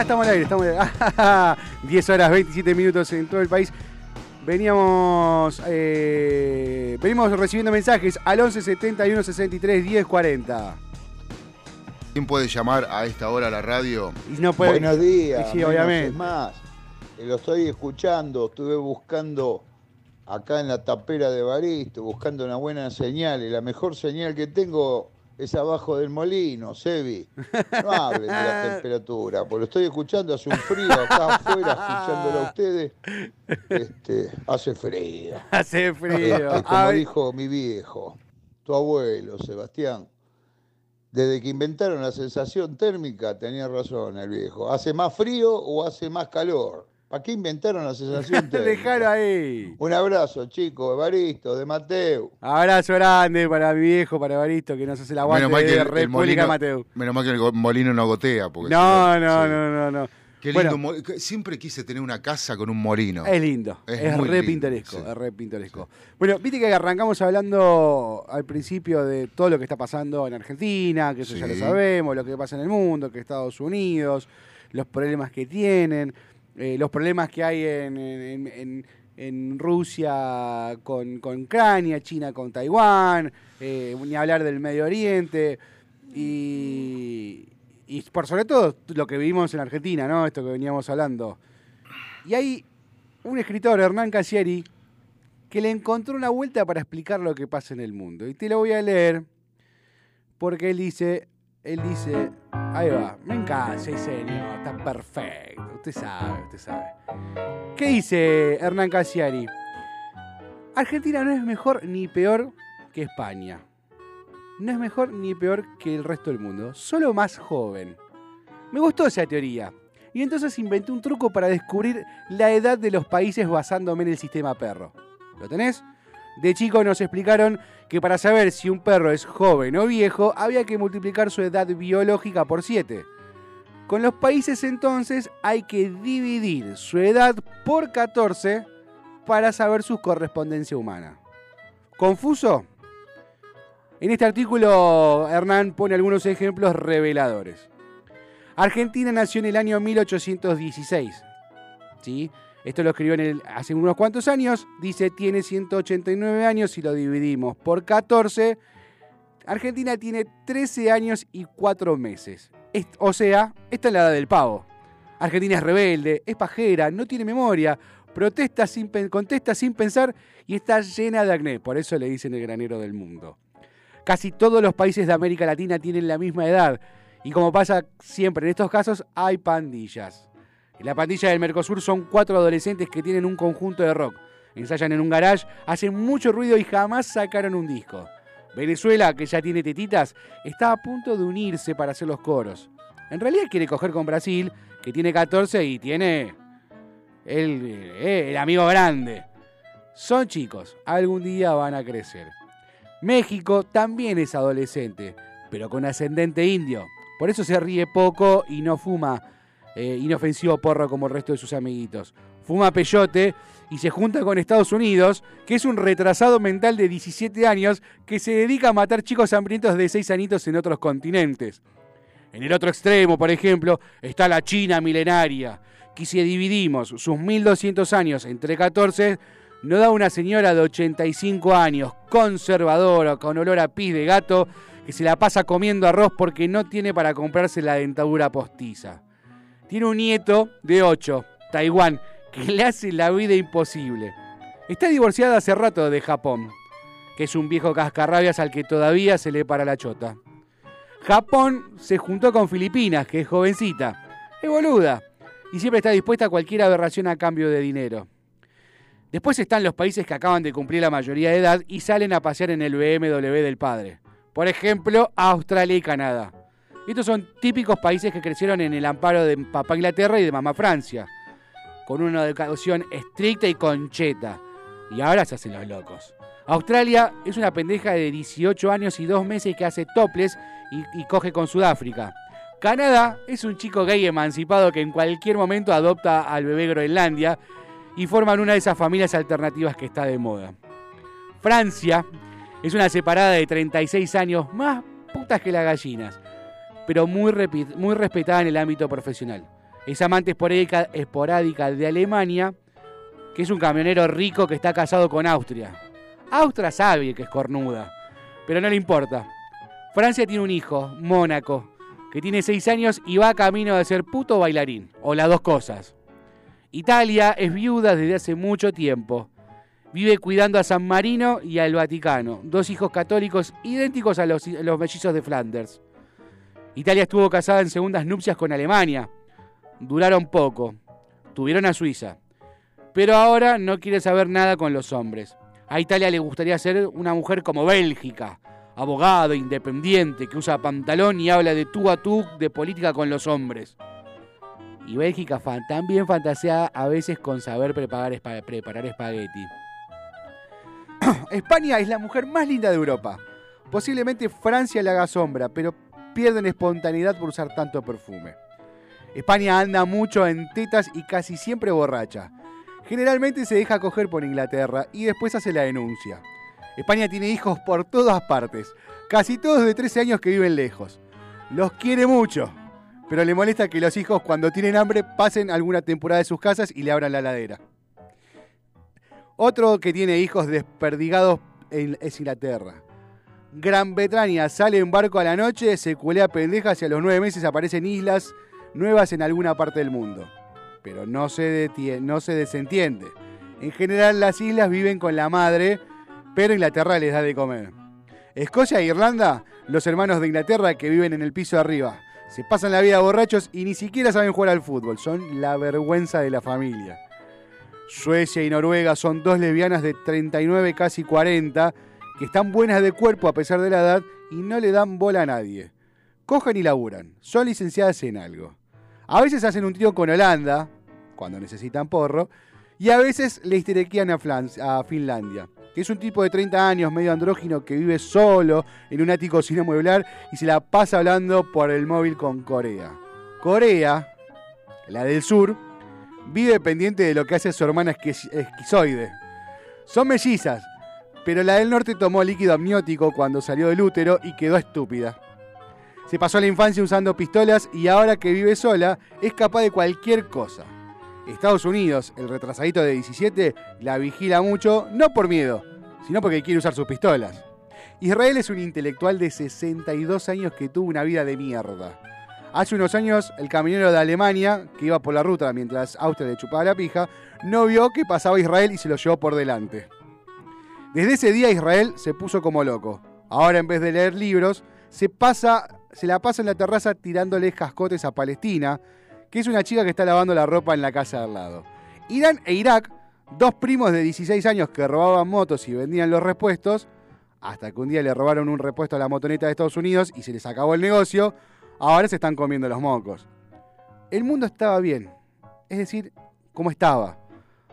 Ah, estamos al aire, estamos al aire. 10 horas 27 minutos en todo el país. Veníamos eh, venimos recibiendo mensajes al 11 71 63 10 40.
¿Quién puede llamar a esta hora a la radio?
Y no puede-
Buenos días.
Sí, obviamente.
es más. Eh, Lo estoy escuchando, estuve buscando acá en la tapera de Baristo, buscando una buena señal. Y la mejor señal que tengo es abajo del molino, Sebi. No hablen de la temperatura, porque lo estoy escuchando, hace un frío acá afuera, escuchándolo a ustedes. Este, hace frío.
Hace frío.
Este, como dijo mi viejo, tu abuelo, Sebastián, desde que inventaron la sensación térmica, tenía razón el viejo. ¿Hace más frío o hace más calor? ¿Para qué inventaron la sensación
Dejalo
térmica?
ahí.
Un abrazo, chicos, Evaristo, de Mateo.
Abrazo grande para mi viejo, para Evaristo, que nos hace la aguante
Menos mal que
de
el, el
República
molino,
Mateo.
menos mal que el molino no gotea. Porque
No,
si
no,
sí.
no, no, no.
Qué
Bueno,
lindo. que- Siempre quise tener una casa con un molino.
Es lindo, es,
Es
re
lindo,
pintoresco,
sí.
es re pintoresco. Bueno, viste que arrancamos hablando al principio de todo lo que está pasando en Argentina, que eso ya lo sabemos, lo que pasa en el mundo, que Estados Unidos, los problemas que tienen, eh, los problemas que hay en, Rusia con, con Ucrania, China con Taiwán, eh, ni hablar del Medio Oriente y, y por sobre todo lo que vivimos en Argentina, ¿no? Esto que veníamos hablando. Y hay un escritor, Hernán Casieri, que le encontró una vuelta para explicar lo que pasa en el mundo. Y te lo voy a leer porque él dice, él dice, ahí va, me encanta, sí señor, está perfecto, usted sabe, usted sabe. ¿Qué dice Hernán Casieri? Argentina no es mejor ni peor que España. No es mejor ni peor que el resto del mundo, solo más joven. Me gustó esa teoría. Y entonces inventé un truco para descubrir la edad de los países basándome en el sistema perro. ¿Lo tenés? De chico nos explicaron que para saber si un perro es joven o viejo había que multiplicar su edad biológica por 7. Con los países entonces hay que dividir su edad por 14 para saber su correspondencia humana. ¿Confuso? En este artículo Hernán pone algunos ejemplos reveladores. Argentina nació en el año 1816. ¿Sí? Esto lo escribió en el- hace unos cuantos años. Dice, tiene 189 años y lo dividimos por 14. Argentina tiene 13 años y 4 meses. Es- o sea, esta es la edad del pavo. Argentina es rebelde, es pajera, no tiene memoria, protesta sin, contesta sin pensar y está llena de acné. Por eso le dicen el granero del mundo. Casi todos los países de América Latina tienen la misma edad. Y como pasa siempre en estos casos, hay pandillas. En la pandilla del Mercosur son cuatro adolescentes que tienen un conjunto de rock. Ensayan en un garage, hacen mucho ruido y jamás sacaron un disco. Venezuela, que ya tiene tetitas, está a punto de unirse para hacer los coros. En realidad quiere coger con Brasil, que tiene 14 y tiene el, eh, el amigo grande. Son chicos, algún día van a crecer. México también es adolescente, pero con ascendente indio. Por eso se ríe poco y no fuma eh, inofensivo porro como el resto de sus amiguitos. Fuma peyote y se junta con Estados Unidos, que es un retrasado mental de 17 años que se dedica a matar chicos hambrientos de 6 anitos en otros continentes. En el otro extremo, por ejemplo, está la China milenaria, que si dividimos sus 1200 años entre 14, nos da una señora de 85 años, conservadora, con olor a pis de gato, que se la pasa comiendo arroz porque no tiene para comprarse la dentadura postiza. Tiene un nieto de 8, Taiwán, que le hace la vida imposible. Está divorciada hace rato de Japón, que es un viejo cascarrabias al que todavía se le para la chota. Japón se juntó con Filipinas, que es jovencita, es boluda, y siempre está dispuesta a cualquier aberración a cambio de dinero. Después están los países que acaban de cumplir la mayoría de edad y salen a pasear en el BMW del padre. Por ejemplo, Australia y Canadá. Estos son típicos países que crecieron en el amparo de papá Inglaterra y de mamá Francia, con una educación estricta y concheta. Y ahora se hacen los locos. Australia es una pendeja de 18 años y 2 meses que hace toples y, coge con Sudáfrica. Canadá es un chico gay emancipado que en cualquier momento adopta al bebé Groenlandia y forman una de esas familias alternativas que está de moda. Francia es una separada de 36 años, más putas que las gallinas, pero muy, muy respetada en el ámbito profesional. Es amante esporádica, esporádica de Alemania, que es un camionero rico que está casado con Austria. Austria sabe que es cornuda, pero no le importa. Francia tiene un hijo, Mónaco, que tiene 6 años y va camino de ser puto bailarín, o las dos cosas. Italia es viuda desde hace mucho tiempo. Vive cuidando a San Marino y al Vaticano, dos hijos católicos idénticos a los, a los mellizos de Flanders. Italia estuvo casada en segundas nupcias con Alemania. Duraron poco. Tuvieron a Suiza. Pero ahora no quiere saber nada con los hombres. A Italia le gustaría ser una mujer como Bélgica, abogado, independiente, que usa pantalón y habla de tú a tú de política con los hombres. Y Bélgica fan- también fantasea a veces con saber preparar, preparar espagueti. España es la mujer más linda de Europa. Posiblemente Francia le haga sombra, pero pierden espontaneidad por usar tanto perfume. España anda mucho en tetas y casi siempre borracha. Generalmente se deja coger por Inglaterra y después hace la denuncia. España tiene hijos por todas partes, casi todos de 13 años que viven lejos. Los quiere mucho, pero le molesta que los hijos cuando tienen hambre pasen alguna temporada de sus casas y le abran la ladera. Otro que tiene hijos desperdigados es Inglaterra. Gran Bretaña sale en barco a la noche, se culea pendejas y a los nueve meses aparecen islas nuevas en alguna parte del mundo. Pero no se, no se desentiende. En general las islas viven con la madre, pero Inglaterra les da de comer. Escocia e Irlanda, los hermanos de Inglaterra que viven en el piso de arriba. Se pasan la vida borrachos y ni siquiera saben jugar al fútbol. Son la vergüenza de la familia. Suecia y Noruega son dos lesbianas de 39, casi 40, que están buenas de cuerpo a pesar de la edad y no le dan bola a nadie. Cogen y laburan. Son licenciadas en algo. A veces hacen un trío con Holanda, cuando necesitan porro, y a veces le histerequían a, a Finlandia, que es un tipo de 30 años, medio andrógino, que vive solo en un ático sin amueblar y se la pasa hablando por el móvil con Corea. Corea, la del sur, vive pendiente de lo que hace su hermana esqui- esquizoide. Son mellizas, pero la del norte tomó líquido amniótico cuando salió del útero y quedó estúpida. Se pasó la infancia usando pistolas y ahora que vive sola es capaz de cualquier cosa. Estados Unidos, el retrasadito de 17, la vigila mucho, no por miedo, sino porque quiere usar sus pistolas. Israel es un intelectual de 62 años que tuvo una vida de mierda. Hace unos años, el camionero de Alemania, que iba por la ruta mientras Austria le chupaba la pija, no vio que pasaba Israel y se lo llevó por delante. Desde ese día Israel se puso como loco. Ahora en vez de leer libros, se, pasa, se la pasa en la terraza tirándole cascotes a Palestina, que es una chica que está lavando la ropa en la casa de al lado. Irán e Irak, dos primos de 16 años que robaban motos y vendían los repuestos, hasta que un día le robaron un repuesto a la motoneta de Estados Unidos y se les acabó el negocio, ahora se están comiendo los mocos. El mundo estaba bien, es decir, como estaba,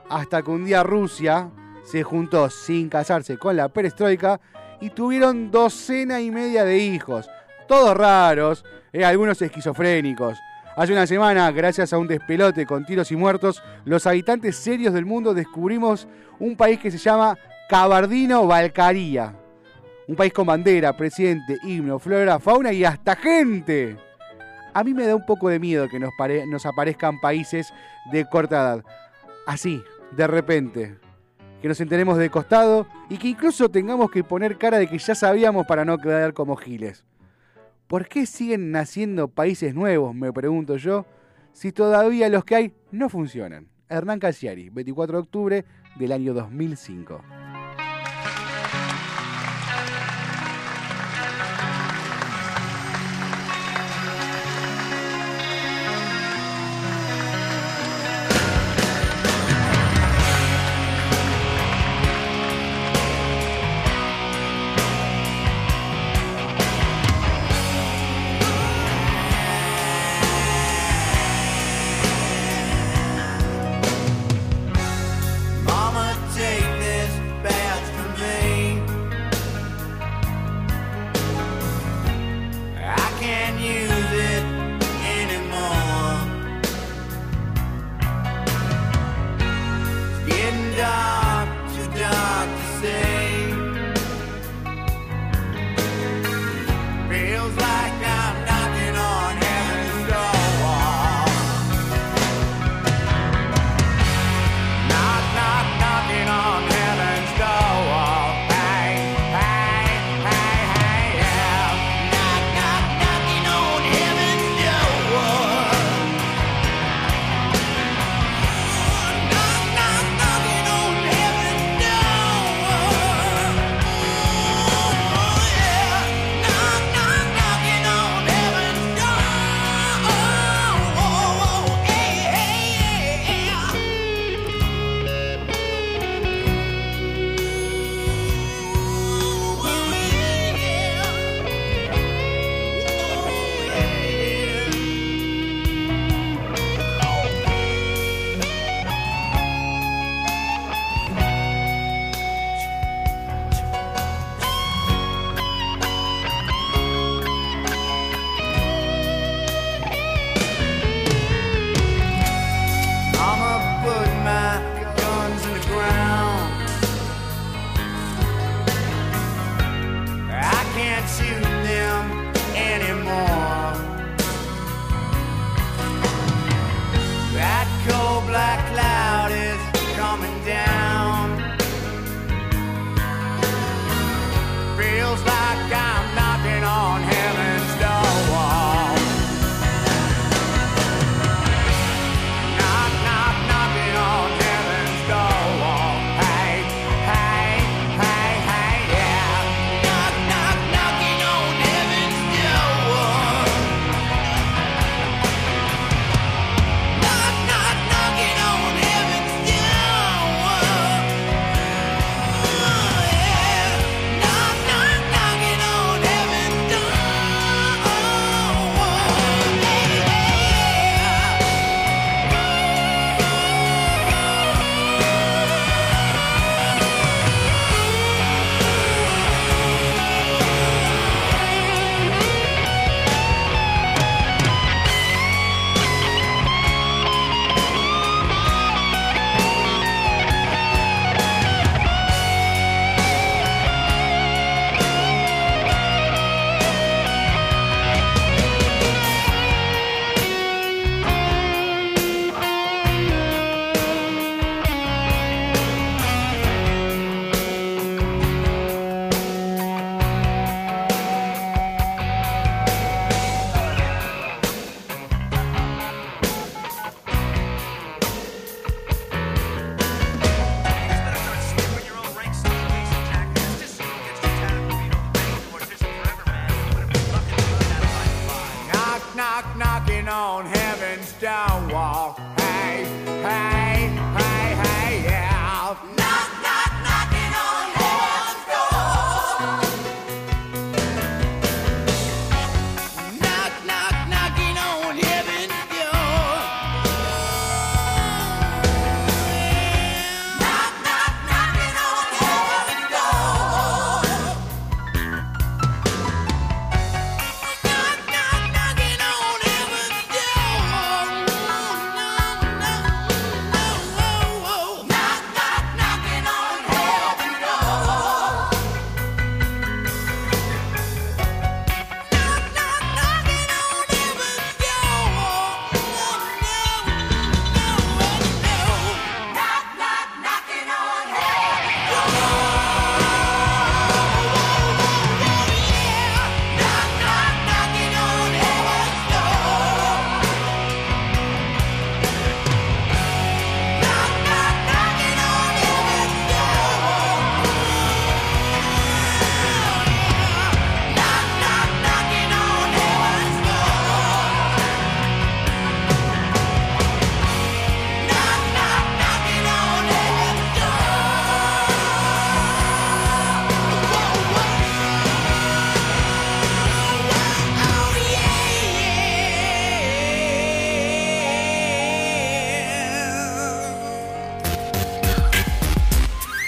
hasta que un día Rusia se juntó sin casarse con la perestroika y tuvieron docena y media de hijos, todos raros, eh, algunos esquizofrénicos. Hace una semana, gracias a un despelote con tiros y muertos, los habitantes serios del mundo descubrimos un país que se llama Cabardino-Balcaría. Un país con bandera, presidente, himno, flora, fauna y hasta gente. A mí me da un poco de miedo que nos, nos aparezcan países de corta edad. Así, de repente. Que nos enteremos de costado y que incluso tengamos que poner cara de que ya sabíamos para no quedar como giles. ¿Por qué siguen naciendo países nuevos, me pregunto yo, si todavía los que hay no funcionan? Hernán Casiari, 24 de octubre del año 2005.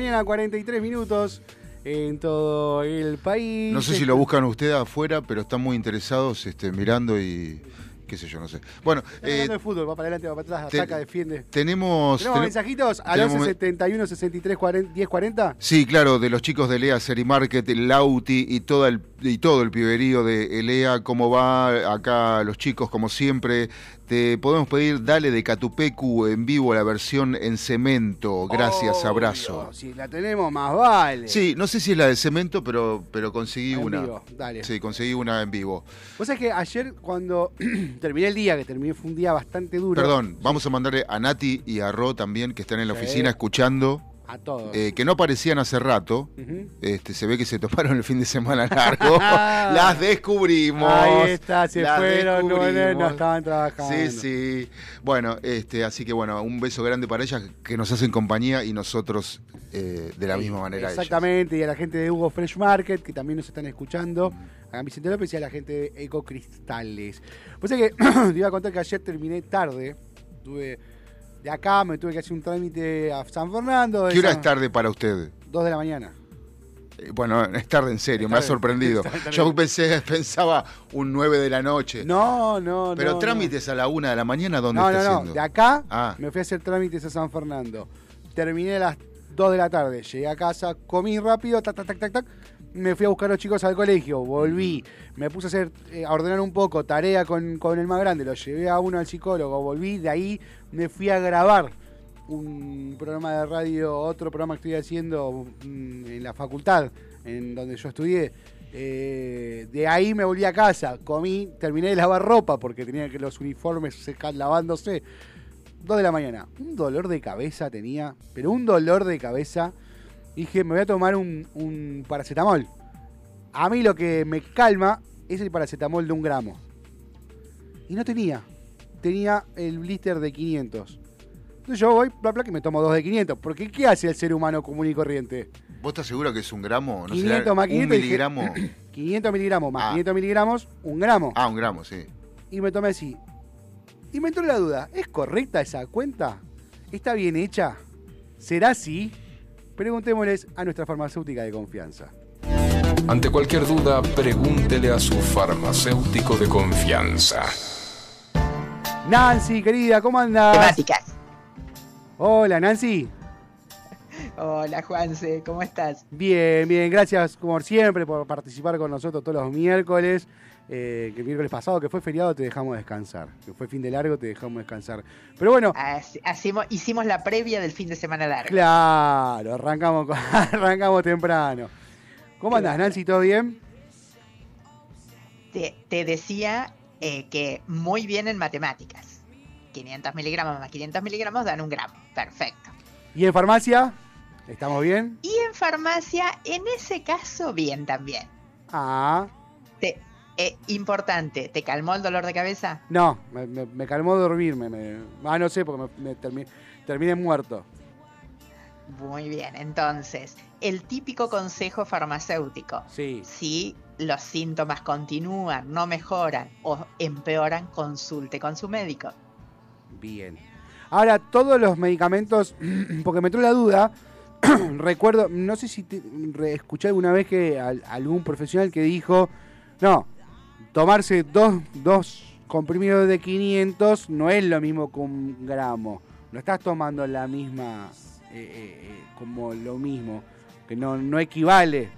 Mañana, 43 minutos en todo el país.
No sé si lo buscan ustedes afuera, pero están muy interesados este, mirando y qué sé yo, no sé. Bueno, eh,
hablando de fútbol, va para adelante, va para atrás, ataca, defiende.
tenemos...
¿Tenemos
ten-
mensajitos? Al
tenemos
11
me-
71 63 40, 10 40.
Sí, claro, de los chicos de Elea Seri Market, el Lauti y, toda el, y todo el piberío de Elea, cómo va acá los chicos, como siempre. Te podemos pedir, dale de Catupecu en vivo la versión en cemento. Gracias,
Obvio,
abrazo.
Si la tenemos, más vale.
Sí, no sé si es la de cemento, pero, pero conseguí
En
una.
vivo, dale.
Sí, conseguí una en vivo.
Vos sabés que ayer cuando terminé el día, que terminé fue un día bastante duro.
Perdón, vamos a mandarle a Nati y a Ro también, que están en la
Sí.
oficina escuchando,
A todos.
eh, que no aparecían hace rato. Este, se ve que se toparon el fin de semana largo. Las descubrimos.
Ahí está, se
Las
fueron, no, estaban trabajando.
Sí, sí. Bueno, este, así que bueno, un beso grande para ellas que nos hacen compañía y nosotros eh, de la misma manera. ellas.
Exactamente, y a la gente de Hugo Fresh Market, que también nos están escuchando, a Vicente López y a la gente de Ecocristales. Pues es que te iba a contar que ayer terminé tarde, tuve de acá, me tuve que hacer un trámite a San Fernando.
¿Qué hora
San-
es tarde para usted?
Dos de la mañana.
Eh, Bueno, es tarde en serio, me ha sorprendido. Yo pensé, pensaba un 9 de la noche.
No, no,
Pero
no.
trámites a la 1 de la mañana, ¿dónde
No,
está
no.
haciendo?
De acá
Ah.
me fui a hacer trámites a San Fernando. Terminé a las 2 de la tarde. Llegué a casa, comí rápido, tac, tac, tac, tac, tac. Me fui a buscar a los chicos al colegio, volví, me puse a hacer, eh, a ordenar un poco, tarea con, con el más grande, lo llevé a uno al psicólogo, volví, de ahí me fui a grabar un programa de radio, otro programa que estoy haciendo mm, en la facultad, en donde yo estudié. Eh, de ahí me volví a casa, comí, terminé de lavar ropa porque tenía que los uniformes secar lavándose. Dos de la mañana. Un dolor de cabeza tenía, pero un dolor de cabeza. Dije, me voy a tomar un, un paracetamol. A mí lo que me calma es el paracetamol de un gramo. Y no tenía. Tenía el blister de 500. Entonces yo voy, bla, bla, que me tomo dos de 500. Porque ¿qué hace el ser humano común y corriente?
¿Vos estás seguro que es un gramo? ¿No
500
será
más
un
500 dije-
miligramo?
500 miligramos más
Ah.
500 miligramos, un gramo.
Ah, un gramo, sí.
Y me tomé así. Y me entró la duda, ¿es correcta esa cuenta? ¿Está bien hecha? ¿Será así? Preguntémosles a nuestra farmacéutica de confianza.
Ante cualquier duda, pregúntele a su farmacéutico de confianza.
Nancy, querida, ¿cómo andas?
Temáticas.
Hola, Nancy.
Hola Juanse, ¿cómo estás?
Bien, bien, gracias como siempre por participar con nosotros todos los miércoles. Eh, que el miércoles pasado, que fue feriado, te dejamos descansar. Que fue fin de largo, te dejamos descansar. Pero bueno,
hacemos- hicimos la previa del fin de semana largo.
claro, arrancamos, arrancamos temprano. ¿Cómo andás, Nancy? ¿Todo bien?
Te, te decía eh, que muy bien en matemáticas. 500 miligramos más 500 miligramos dan un gramo. Perfecto.
¿Y en farmacia? ¿Estamos bien?
Y en farmacia, en ese caso, bien también.
Ah,
Te, eh, importante, ¿te calmó el dolor de cabeza?
no, me, me- me calmó dormirme. me- ah, no sé, porque me, me termi- terminé muerto.
Muy bien, entonces, el típico consejo farmacéutico.
Sí.
Si los síntomas continúan, no mejoran o empeoran, consulte con su médico.
Bien. Ahora, todos los medicamentos, porque me entró la duda, recuerdo, no sé si te- escuché alguna vez que al- algún profesional que dijo, no, tomarse dos, dos comprimidos de 500 no es lo mismo que un gramo. No estás tomando la misma, eh, eh, eh, como lo mismo, que no, no equivale.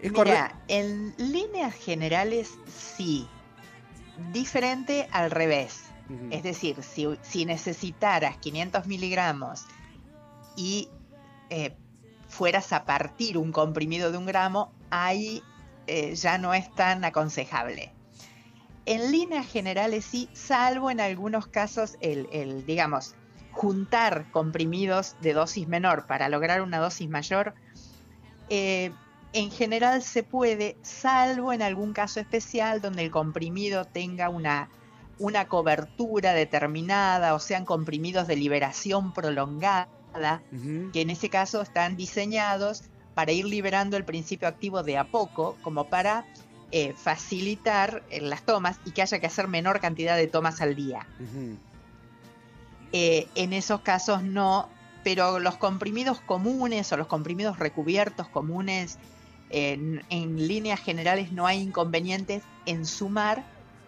Es correcto.
Mira, en líneas generales sí. Diferente al revés. Es decir, si, si necesitaras 500 miligramos y eh, fueras a partir un comprimido de un gramo, ahí eh, ya no es tan aconsejable. En líneas generales sí, salvo en algunos casos el, el, digamos, juntar comprimidos de dosis menor para lograr una dosis mayor, eh, en general se puede, salvo en algún caso especial donde el comprimido tenga una, una cobertura determinada o sean comprimidos de liberación prolongada, que en ese caso están diseñados para ir liberando el principio activo de a poco, como para eh, facilitar eh, las tomas y que haya que hacer menor cantidad de tomas al día. Eh, en esos casos no, pero los comprimidos comunes o los comprimidos recubiertos comunes, en, en líneas generales no hay inconvenientes en sumar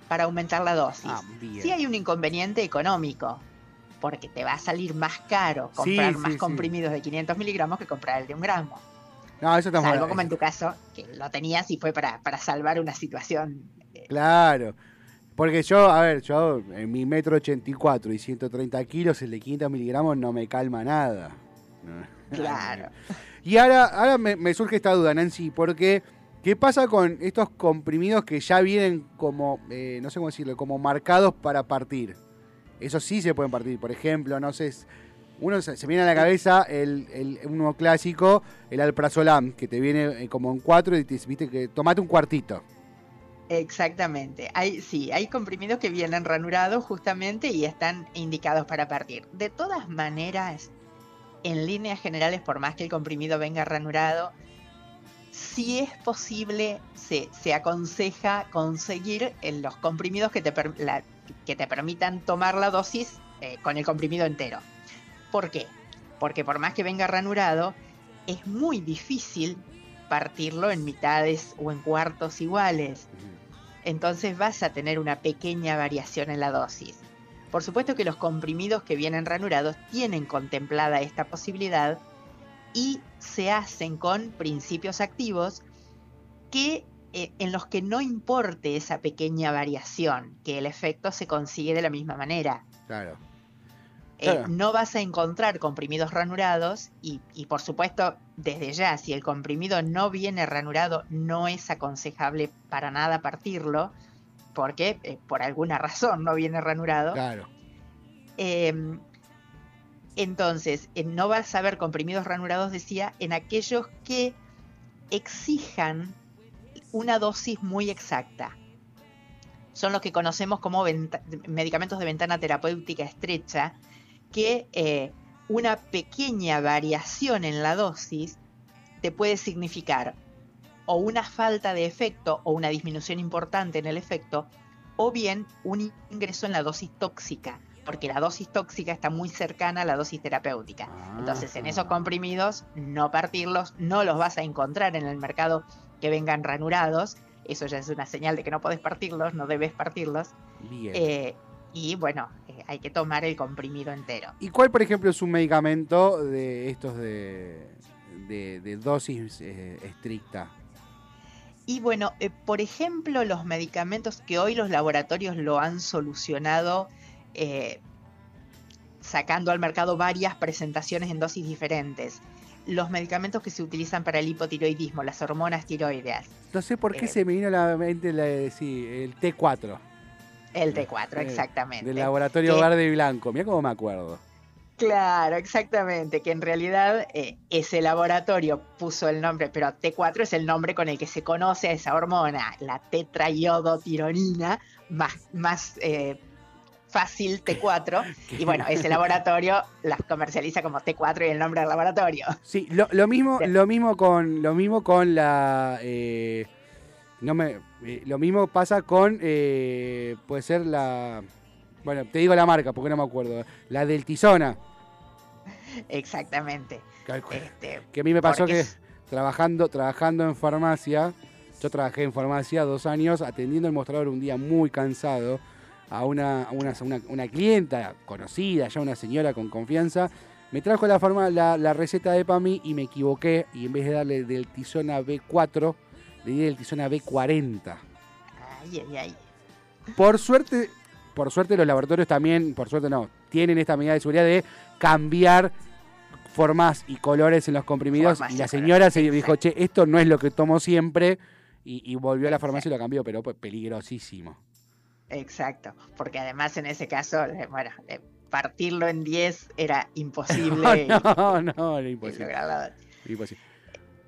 para aumentar la dosis.
Ah.
Sí hay un inconveniente económico, porque te va a salir más caro comprar
Sí,
más
sí, sí.
comprimidos de 500 miligramos que comprar el de un gramo.
No, eso está
Salvo
mal.
como en tu caso, que lo tenías y fue para, para salvar una situación. eh,
Claro. Porque yo, a ver, yo en mi metro 84 y 130 kilos, el de 500 miligramos no me calma nada.
Claro.
Y ahora, ahora me, me surge esta duda, Nancy, porque ¿qué pasa con estos comprimidos que ya vienen como, eh, no sé cómo decirlo, como marcados para partir? Eso sí se pueden partir. Por ejemplo, no sé, uno se, se viene a la cabeza el, el- uno clásico, el alprazolam, que te viene eh, como en cuatro y te viste que tomate un cuartito.
Exactamente. Hay, sí, hay comprimidos que vienen ranurados justamente y están indicados para partir. De todas maneras, en líneas generales, por más que el comprimido venga ranurado, si es posible, se, se aconseja conseguir eh, los comprimidos que te, per- la- que te permitan tomar la dosis eh, con el comprimido entero. ¿Por qué? Porque por más que venga ranurado, es muy difícil partirlo en mitades o en cuartos iguales entonces vas a tener una pequeña variación en la dosis. Por supuesto que los comprimidos que vienen ranurados tienen contemplada esta posibilidad y se hacen con principios activos que eh, en los que no importe esa pequeña variación, que el efecto se consigue de la misma manera.
Claro.
Eh, no vas a encontrar comprimidos ranurados y, y, por supuesto desde ya si el comprimido no viene ranurado no es aconsejable para nada partirlo porque eh, por alguna razón no viene ranurado.
Claro.
Eh, entonces, eh, no vas a ver comprimidos ranurados, decía, en aquellos que exijan una dosis muy exacta. Son los que conocemos como medicamentos de ventana terapéutica estrecha, que eh, una pequeña variación en la dosis te puede significar o una falta de efecto o una disminución importante en el efecto, o bien un ingreso en la dosis tóxica, porque la dosis tóxica está muy cercana a la dosis terapéutica. Entonces, en esos comprimidos, no partirlos, no los vas a encontrar en el mercado que vengan ranurados. Eso ya es una señal de que no podés partirlos, no debes partirlos.
Bien.
Eh, y bueno, eh, hay que tomar el comprimido entero.
¿Y cuál, por ejemplo, es un medicamento de estos de, de, de dosis eh, estricta?
Y bueno, eh, por ejemplo, los medicamentos que hoy los laboratorios lo han solucionado eh, sacando al mercado varias presentaciones en dosis diferentes. Los medicamentos que se utilizan para el hipotiroidismo, las hormonas tiroideas,
No sé por qué se me vino a la mente la- sí, el T4.
El T4,
Eh,
exactamente.
Del laboratorio
Que-
verde y blanco. Mira cómo me acuerdo.
Claro, exactamente, que en realidad eh, ese laboratorio puso el nombre, pero T4 es el nombre con el que se conoce a esa hormona, la tetraiodotironina, más, más eh, fácil T4, y bueno, ese laboratorio las comercializa como T4 y el nombre del laboratorio.
Sí, lo, lo mismo, lo mismo con, lo mismo con la, eh, no me, eh, lo mismo pasa con, eh, puede ser la, bueno, te digo la marca porque no me acuerdo, la del Tizona,
Exactamente.
que,
Este,
que a mí me pasó que
es-
trabajando, trabajando en farmacia, yo trabajé en farmacia dos años atendiendo el mostrador un día muy cansado a una, a una, a una, una clienta conocida, ya una señora con confianza. Me trajo la, farma, la, la receta de PAMI y me equivoqué y en vez de darle del Tizona B4, le di del Tizona B40.
Ay, ay, ay.
Por suerte, por suerte los laboratorios también, por suerte no, tienen esta medida de seguridad de cambiar formas y colores en los comprimidos.
Formas
y la señora se dijo, che, esto no es lo que tomo siempre. Y, y volvió a la farmacia y lo cambió, pero pues, peligrosísimo.
Exacto, porque además en ese caso, bueno, partirlo en 10 era imposible.
no, no, era imposible. imposible.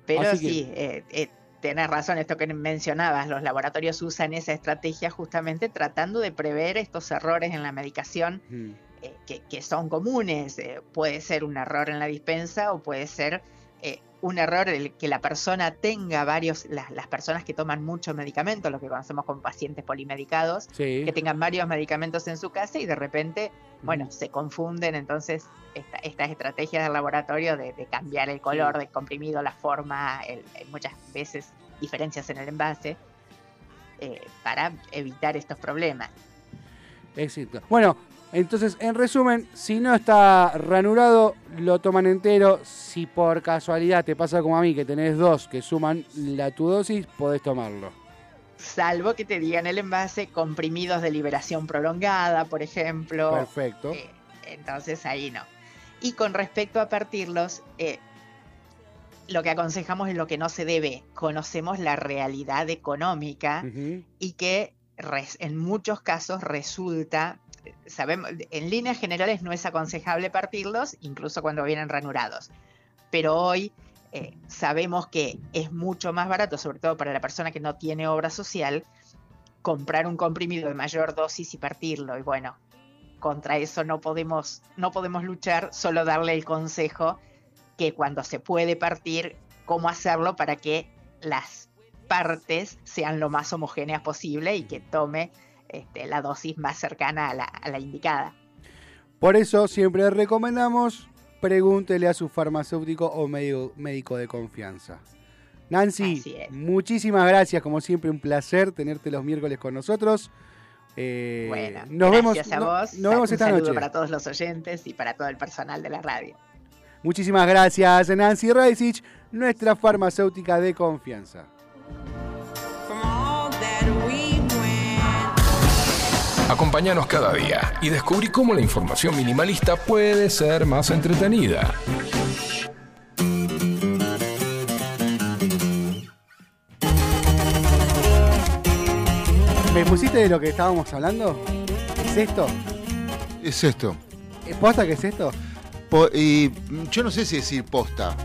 Pero
Así que-
sí, eh, eh, tenés razón, esto que mencionabas, los laboratorios usan esa estrategia justamente tratando de prever estos errores en la medicación
Mm.
eh, que, que son comunes. Eh, puede ser un error en la dispensa o puede ser eh, un error el que la persona tenga varios, las, las personas que toman muchos medicamentos, lo que conocemos como pacientes polimedicados,
Sí.
que tengan varios medicamentos en su casa y de repente, bueno, se confunden. Entonces, esta- estas estrategias del laboratorio de, de cambiar el color del comprimido, la forma, el- el- muchas veces diferencias en el envase, eh, para evitar estos problemas.
Éxito. Bueno, entonces, en resumen, si no está ranurado, lo toman entero. Si por casualidad te pasa como a mí, que tenés dos que suman la tu dosis, podés tomarlo.
Salvo que te digan el envase comprimidos de liberación prolongada, por ejemplo.
Perfecto.
Eh, entonces ahí no. Y con respecto a partirlos, eh, lo que aconsejamos es lo que no se debe. Conocemos la realidad económica y que en muchos casos resulta, sabemos, en líneas generales no es aconsejable partirlos, incluso cuando vienen ranurados. Pero hoy eh, sabemos que es mucho más barato, sobre todo para la persona que no tiene obra social, comprar un comprimido de mayor dosis y partirlo. Y bueno, contra eso no podemos, no podemos luchar, solo darle el consejo que cuando se puede partir, cómo hacerlo para que las partes sean lo más homogéneas posible y que tome este, la dosis más cercana a la, a la indicada.
Por eso siempre recomendamos pregúntele a su farmacéutico o médico, médico de confianza. Nancy, muchísimas gracias, como siempre un placer tenerte los miércoles con nosotros. Eh,
Bueno,
nos vemos,
gracias a
no-
vos.
nos vemos
Un
esta
saludo
noche.
para todos los oyentes y para todo el personal de la radio.
Muchísimas gracias, Nancy Reisich, nuestra farmacéutica de confianza.
Acompáñanos cada día y descubrí cómo la información minimalista puede ser más entretenida.
¿Me pusiste de lo que estábamos hablando? ¿Es esto?
Es esto.
¿Es posta que es esto?
Po- y mm, yo no sé si decir posta.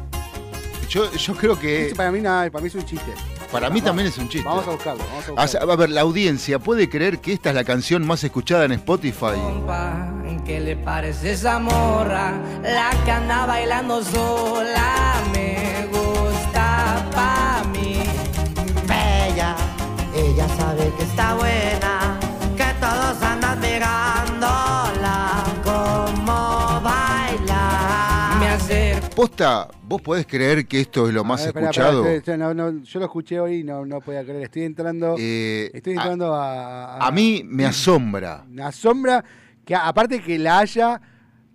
Yo, yo creo que
Para mí nada, para mí es un chiste.
Para mí también es un chiste.
Vamos a buscarlo, vamos a buscarlo.
a ver, la audiencia puede creer que esta es la canción más escuchada en Spotify.
¿Qué le parece esa morra? La que anda bailando sola me gusta pa' mí.
Bella, ella sabe que está buena,
Posta, ¿vos podés creer que esto es lo más
ver,
escuchado?
no, no, yo lo escuché hoy y no, no podía creer. Estoy entrando.
Eh,
estoy
a-
entrando a,
A mí me asombra.
Me asombra que aparte que la haya.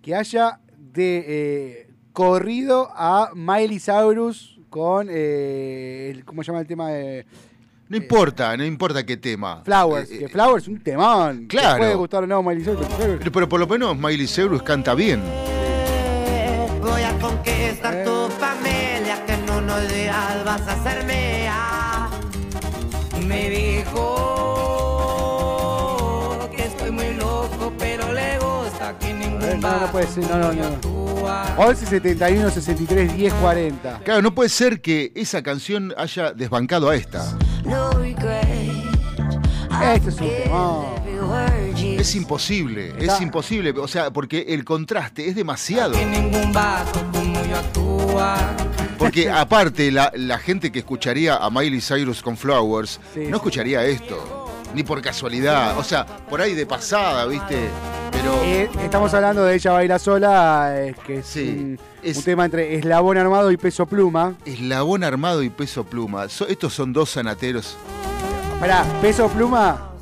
Que haya de eh, corrido a Miley Cyrus con. eh, el- ¿Cómo se llama el tema de
No importa, no importa qué tema.
Flowers?
Eh,
que Flowers es un temón.
claro.
puede gustar o no Miley Cyrus. pero
por lo menos Miley Cyrus canta bien.
Voy a conquistar tu familia, que en unos días vas a ser mía.
Me dijo que estoy muy loco, pero le gusta que ningún
ver, no, no
vato
puede ser, no, no, no.
actúa.
11 71 63 10 40.
Claro, no puede ser que esa canción haya desbancado a esta.
No.
Este es un temón.
Es imposible, es imposible. O sea, porque el contraste es demasiado.
Que ningún yo actúa.
Porque aparte, la, la gente que escucharía a Miley Cyrus con Flowers
Sí,
no
sí.
escucharía esto. Ni por casualidad. O sea, por ahí de pasada, ¿viste? Pero.
Eh, estamos hablando de Ella Baila Sola, eh, que es,
Sí,
un,
es-
un tema entre eslabón armado y peso pluma.
Eslabón armado y peso pluma. So- estos son dos sanateros.
Pará, peso pluma,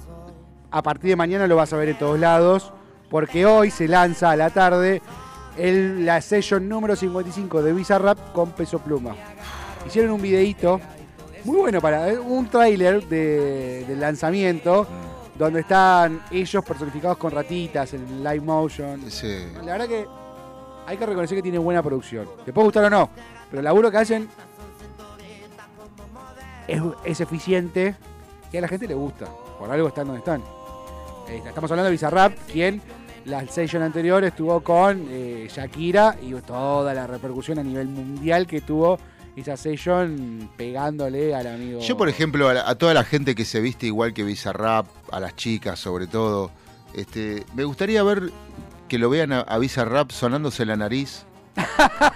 a partir de mañana lo vas a ver en todos lados, porque hoy se lanza a la tarde el, la session número 55 de Bizarrap con peso pluma. Hicieron un videíto muy bueno para eh, un tráiler de- del lanzamiento donde están ellos personificados con ratitas en live motion.
Sí.
La verdad que hay que reconocer que tiene buena producción. Te puede gustar o no, pero el laburo que hacen es, es eficiente y a la gente le gusta. Por algo están donde están. Eh, Estamos hablando de Bizarrap, quien la session anterior estuvo con eh, Shakira y toda la repercusión a nivel mundial que tuvo esa session pegándole al amigo.
Yo, por ejemplo, a, la- a toda la gente que se viste igual que Bizarrap, a las chicas sobre todo, este, me gustaría ver que lo vean a, a Bizarrap sonándose la nariz.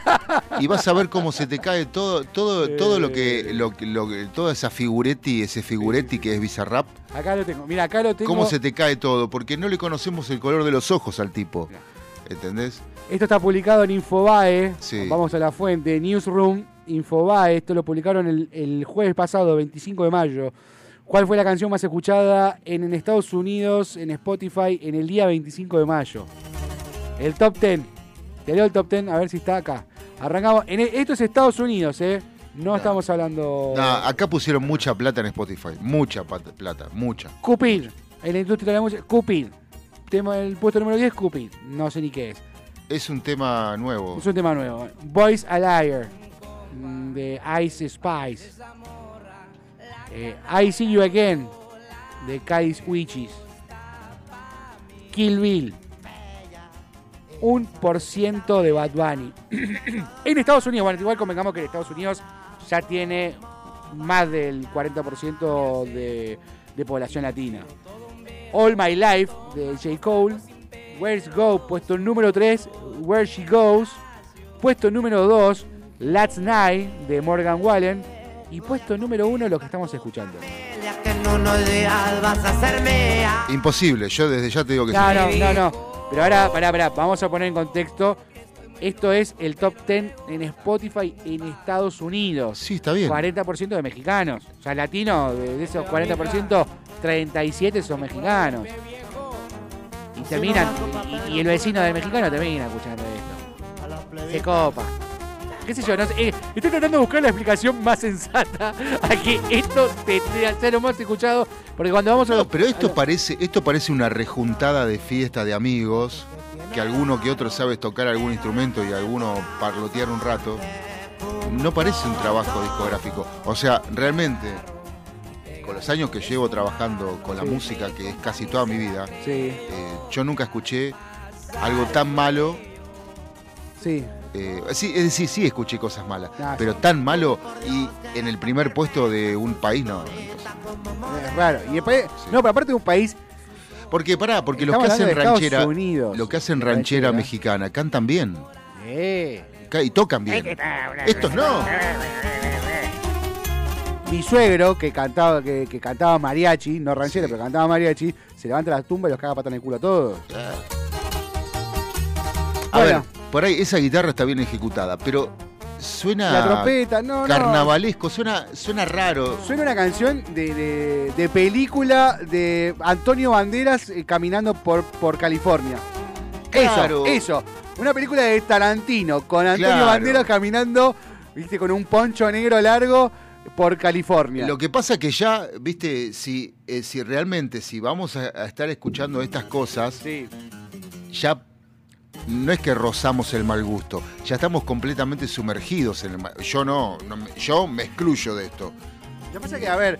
y vas a ver cómo se te cae todo, todo, todo lo que, lo, lo toda esa figuretti, ese figuretti que es Bizarrap,
Acá lo tengo. Mira, acá lo tengo.
cómo se te cae todo, porque no le conocemos el color de los ojos al tipo. ¿Entendés?
Esto está publicado en Infobae.
Sí.
Vamos a la fuente. Newsroom, Infobae. Esto lo publicaron el, el jueves pasado, 25 de mayo. ¿Cuál fue la canción más escuchada en, en Estados Unidos, en Spotify, en el día 25 de mayo? El top 10. Te leo el top 10 a ver si está acá. Arrancamos. En, e- esto es Estados Unidos, ¿eh? No estamos hablando.
Nah, acá pusieron mucha plata en Spotify. Mucha plata, mucha.
Cupid. En la industria de la música. Cupid. Tema, el puesto número 10, Cupid. No sé ni qué es.
Es un tema nuevo.
Es un tema nuevo. Boys a Liar mm, de Ice Spice. Eh, I See You Again de Kais Witches. Kill Bill. Un por ciento de Bad Bunny. en Estados Unidos, bueno, igual convengamos que en Estados Unidos ya tiene más del 40% de, de población latina. All My Life de J. Cole. Where's Go, puesto número 3, Where She Goes. Puesto número 2, Last Night de Morgan Wallen. Y puesto número 1, lo que estamos escuchando.
Imposible, yo desde ya te digo que
No,
sí.
no, no, no. Pero ahora, pará, pará, vamos a poner en contexto. Esto es el top 10 en Spotify en Estados Unidos.
Sí, está bien.
40% de mexicanos. O sea, latinos, de, esos 40%, 37 son mexicanos. Y terminan, y, y el vecino del mexicano termina escuchando esto. Se copa. Qué sé yo, no sé, eh, estoy tratando de buscar la explicación más sensata a que esto que ser lo más escuchado, porque cuando vamos a
No,
los...
pero esto parece, esto parece una rejuntada de fiesta de amigos, que alguno que otro sabe tocar algún instrumento y alguno parlotear un rato. No parece un trabajo discográfico. O sea, realmente, con los años que llevo trabajando con la
Sí.
música, que es casi toda mi vida,
Sí,
eh, yo nunca escuché algo tan malo.
sí.
Eh, sí, es decir, sí escuché cosas malas,
Ah,
pero
sí.
tan malo y en el primer puesto de un país no.
Es raro. Y después, no, pero aparte de un país,
Porque pará, porque los que hacen ranchera,
Unidos.
lo que hacen ranchera,
ranchera.
mexicana, cantan bien
eh,
y tocan bien. Estos no.
mi suegro, que cantaba, que, que cantaba mariachi, no ranchero,
Sí.
pero cantaba mariachi, se levanta la tumba y los caga pata en el culo a todos.
A
Bueno.
ver, por ahí esa guitarra está bien ejecutada, pero suena
La trompeta, no, no.
carnavalesco, suena, suena raro.
Suena una canción de, de- de película de Antonio Banderas eh, caminando por, por California.
Claro.
Eso, eso. Una película de Tarantino con Antonio
Claro.
Banderas caminando, viste, con un poncho negro largo por California.
Lo que pasa que ya, viste, si, eh, si realmente, si vamos a, a estar escuchando estas cosas,
Sí.
ya no es que rozamos el mal gusto, ya estamos completamente sumergidos en el mal Yo no, yo me excluyo de esto.
Lo que pasa es que, a ver,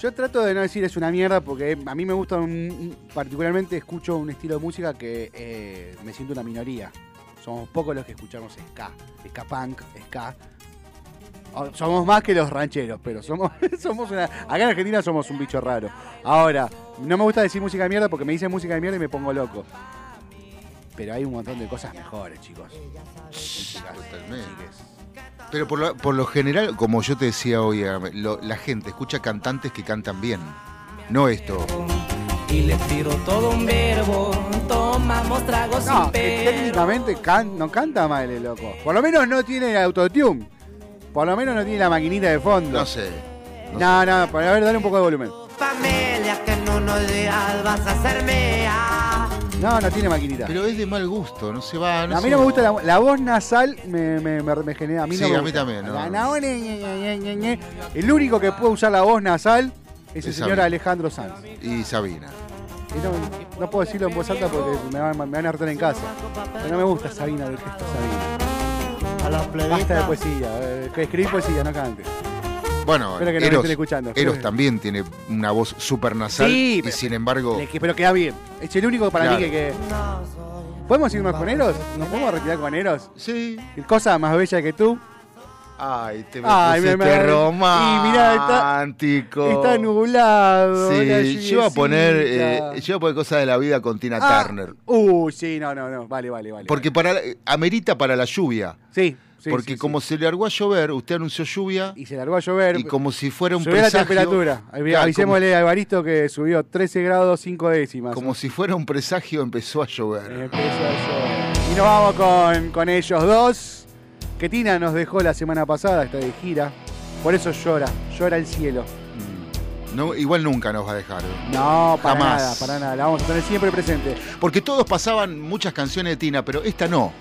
yo trato de no decir es una mierda porque a mí me gusta, un- particularmente escucho un estilo de música que eh, me siento una minoría. Somos pocos los que escuchamos ska, ska punk, ska. Somos más que los rancheros, pero somos, somos una... Acá en Argentina somos un bicho raro. Ahora, no me gusta decir música de mierda porque me dicen música de mierda y me pongo loco. Pero hay un montón de cosas mejores, chicos. Chicas, chiques.
Pero por lo, por lo general, como yo te decía hoy, lo- la gente escucha cantantes que cantan bien. No esto.
Y le tiro todo un verbo, tomamos tragos
No,
sin
que técnicamente can- no canta mal el loco. Por lo menos no tiene autotune. Por lo menos no tiene la maquinita de fondo.
No sé.
No, no, para ver, dale un poco de volumen.
Familia que en unos días vas a ser mía.
No, no tiene maquinita.
Pero es de mal gusto, no se va. No
a mí no me gusta la, la voz nasal, me, me, me- me genera. A mí
Sí,
no me
a mí
gusta.
también, no.
El único que puede usar la voz nasal es el señor
Sabina.
Alejandro Sanz.
Y Sabina.
Y no, no puedo decirlo en voz alta porque me van, me van a hartar en casa. Pero no me gusta Sabina del gesto Sabina. Basta de poesía. eh, que escribí poesía, no cante.
Bueno,
Espero que no me
Eros,
estén escuchando.
Eros también tiene una voz súper nasal
Sí,
y
pero-
sin embargo...
Le- que- pero queda bien. Es el único para
Claro.
mí que, que- ¿Podemos irnos con Eros? ¿Nos podemos retirar con Eros?
Sí.
¿Qué cosa más bella que tú?
Ay, te me
Ay,
pusiste
me- me-
romántico.
y mirá, está- Está nublado.
Sí, yo iba a poner,
lluviecita.
eh, yo iba a poner cosas de la vida con Tina
Ah,
Turner.
Uy, sí, no, no, no. Vale, vale, vale.
Porque para la- amerita para la lluvia.
Sí, sí.
porque
sí,
como
sí.
se largó a llover, usted anunció lluvia
Y se largó a llover.
y como si fuera un
Subió la
presagio.
temperatura.
Claro,
Avisémosle a Evaristo que subió 13 grados 5 décimas.
Como, si fuera un presagio empezó a llover.
Empezó a llover. Y nos vamos con, con ellos dos. Que Tina nos dejó la semana pasada, está de gira. Por eso llora, llora el cielo.
Mm. No, igual nunca nos va a dejar.
No, para
Jamás.
nada, para nada. La vamos a tener siempre presente.
Porque todos pasaban muchas canciones de Tina, pero esta no.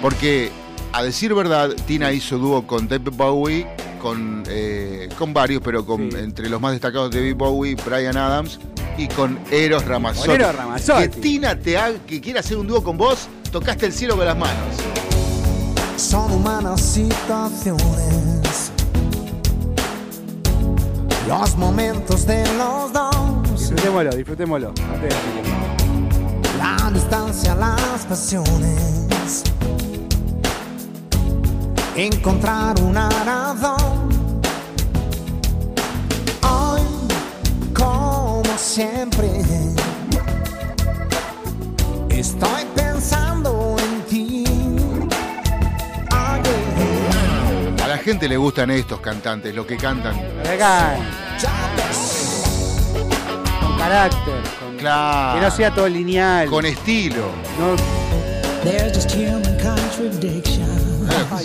Porque, a decir verdad, Tina hizo dúo con David Bowie, con, eh, con varios, pero con,
Sí.
entre los más destacados David Bowie, Brian Adams y con Eros Ramazzotti.
Con Eros Ramazzotti.
Que Tina te haga, que quiera hacer un dúo con vos, tocaste el cielo con las manos.
Son humanas situaciones. Los momentos de los dos.
Disfrutémoslo, disfrutémoslo.
La distancia, las pasiones. Encontrar una razón. Hoy, como siempre, estoy pensando en ti.
A la gente le gustan estos cantantes, los que cantan.
Ves,
con carácter. con-
Claro.
Que no sea todo lineal.
Con estilo.
No,
There's just human contradiction.
ay,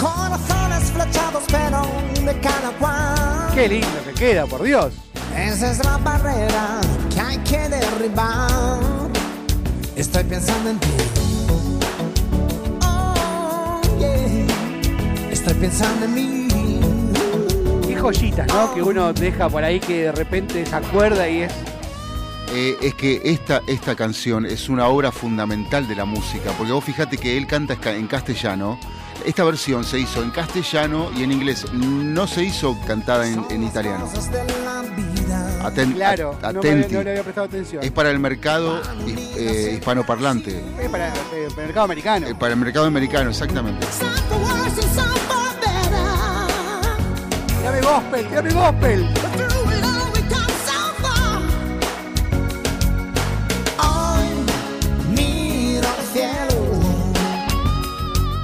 Corazones flechados pero de cada cual.
Qué lindo que queda, por Dios.
Esa es la barrera que hay que derribar. Estoy pensando en ti. Oh, yeah. Estoy pensando en mí.
Qué joyitas, ¿no? Que uno deja por ahí que de repente se acuerda y es.
Eh, es que esta, esta canción es una obra fundamental de la música, porque vos fijate que él canta en castellano. Esta versión se hizo en castellano y en inglés. No se hizo cantada en, en italiano. Aten-
Claro,
a-
no, me-
atenti.
no le había prestado atención.
Es para el mercado his- eh, hispanoparlante.
Es para eh, el mercado americano.
Eh, para el mercado americano, exactamente.
Tirame gospel, tirame gospel.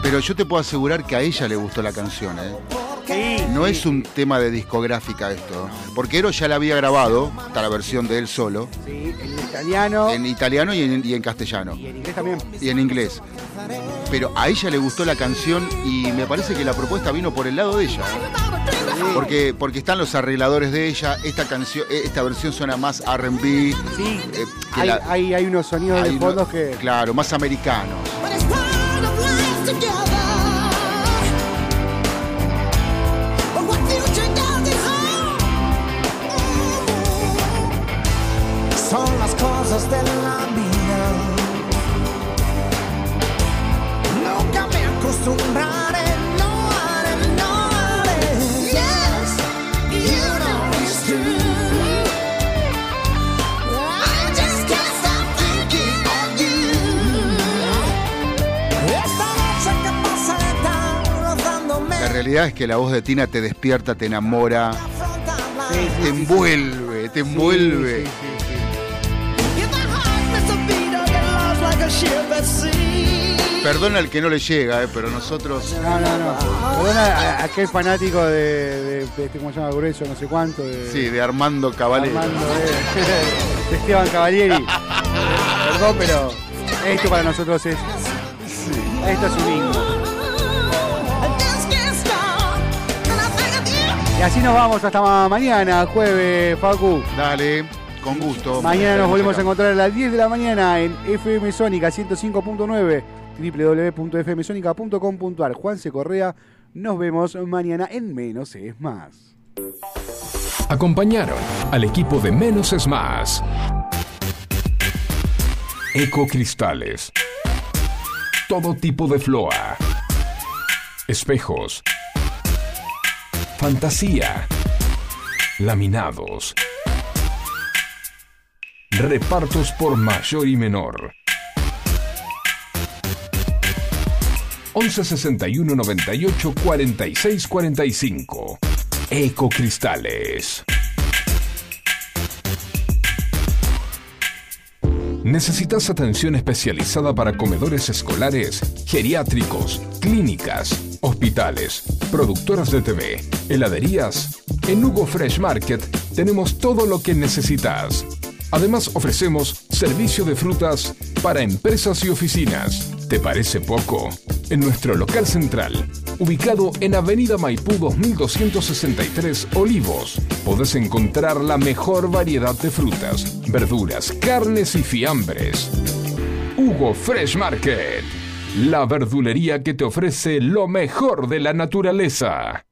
Pero yo te puedo asegurar que a ella le gustó la canción, ¿eh?
Sí,
No
sí.
es un tema de discográfica esto. Porque Ero ya la había grabado, está la versión de él solo,
Sí, en italiano
en italiano y en, y en castellano.
y en inglés también.
Y en inglés. Pero a ella le gustó la canción y me parece que la propuesta vino por el lado de ella. ¿eh? Porque, porque están los arregladores de ella, esta canción, eh, esta versión suena más RB.
Sí,
eh,
hay,
la-
hay, hay unos sonidos
hay
de fondos que.
Claro, más americanos.
Together.
Realidad es que la voz de Tina te despierta, te enamora,
Sí, sí,
te
sí, sí.
envuelve, te envuelve. Perdona el que no le llega, eh, pero nosotros.
No, no, no. Perdona a, a aquel fanático de, de, de este, ¿cómo se llama? Grueso, no sé cuánto. De,
Sí, de Armando Caballero.
Armando, de, de Esteban Cavalieri. Perdón, pero esto para nosotros es. Esto es un himno. Y así nos vamos hasta ma- mañana, jueves, Facu.
Dale, con gusto.
Mañana nos volvemos a
acá.
encontrar a las 10 de la mañana en FM Sónica 105.9 www.fmsonica.com.ar Juanse Correa, nos vemos mañana en Menos es Más.
Acompañaron al equipo de Menos es Más. Ecocristales. Todo tipo de floa. Espejos. Fantasía. Laminados. Repartos por mayor y menor. 11 61 98 46 45. Ecocristales. ¿Necesitas atención especializada para comedores escolares, geriátricos, clínicas, hospitales, productoras de TV, heladerías? En Hugo Fresh Market tenemos todo lo que necesitas. Además ofrecemos servicio de frutas para empresas y oficinas. ¿Te parece poco? En nuestro local central, ubicado en Avenida Maipú 2263 Olivos, podés encontrar la mejor variedad de frutas, verduras, carnes y fiambres. Hugo Fresh Market, la verdulería que te ofrece lo mejor de la naturaleza.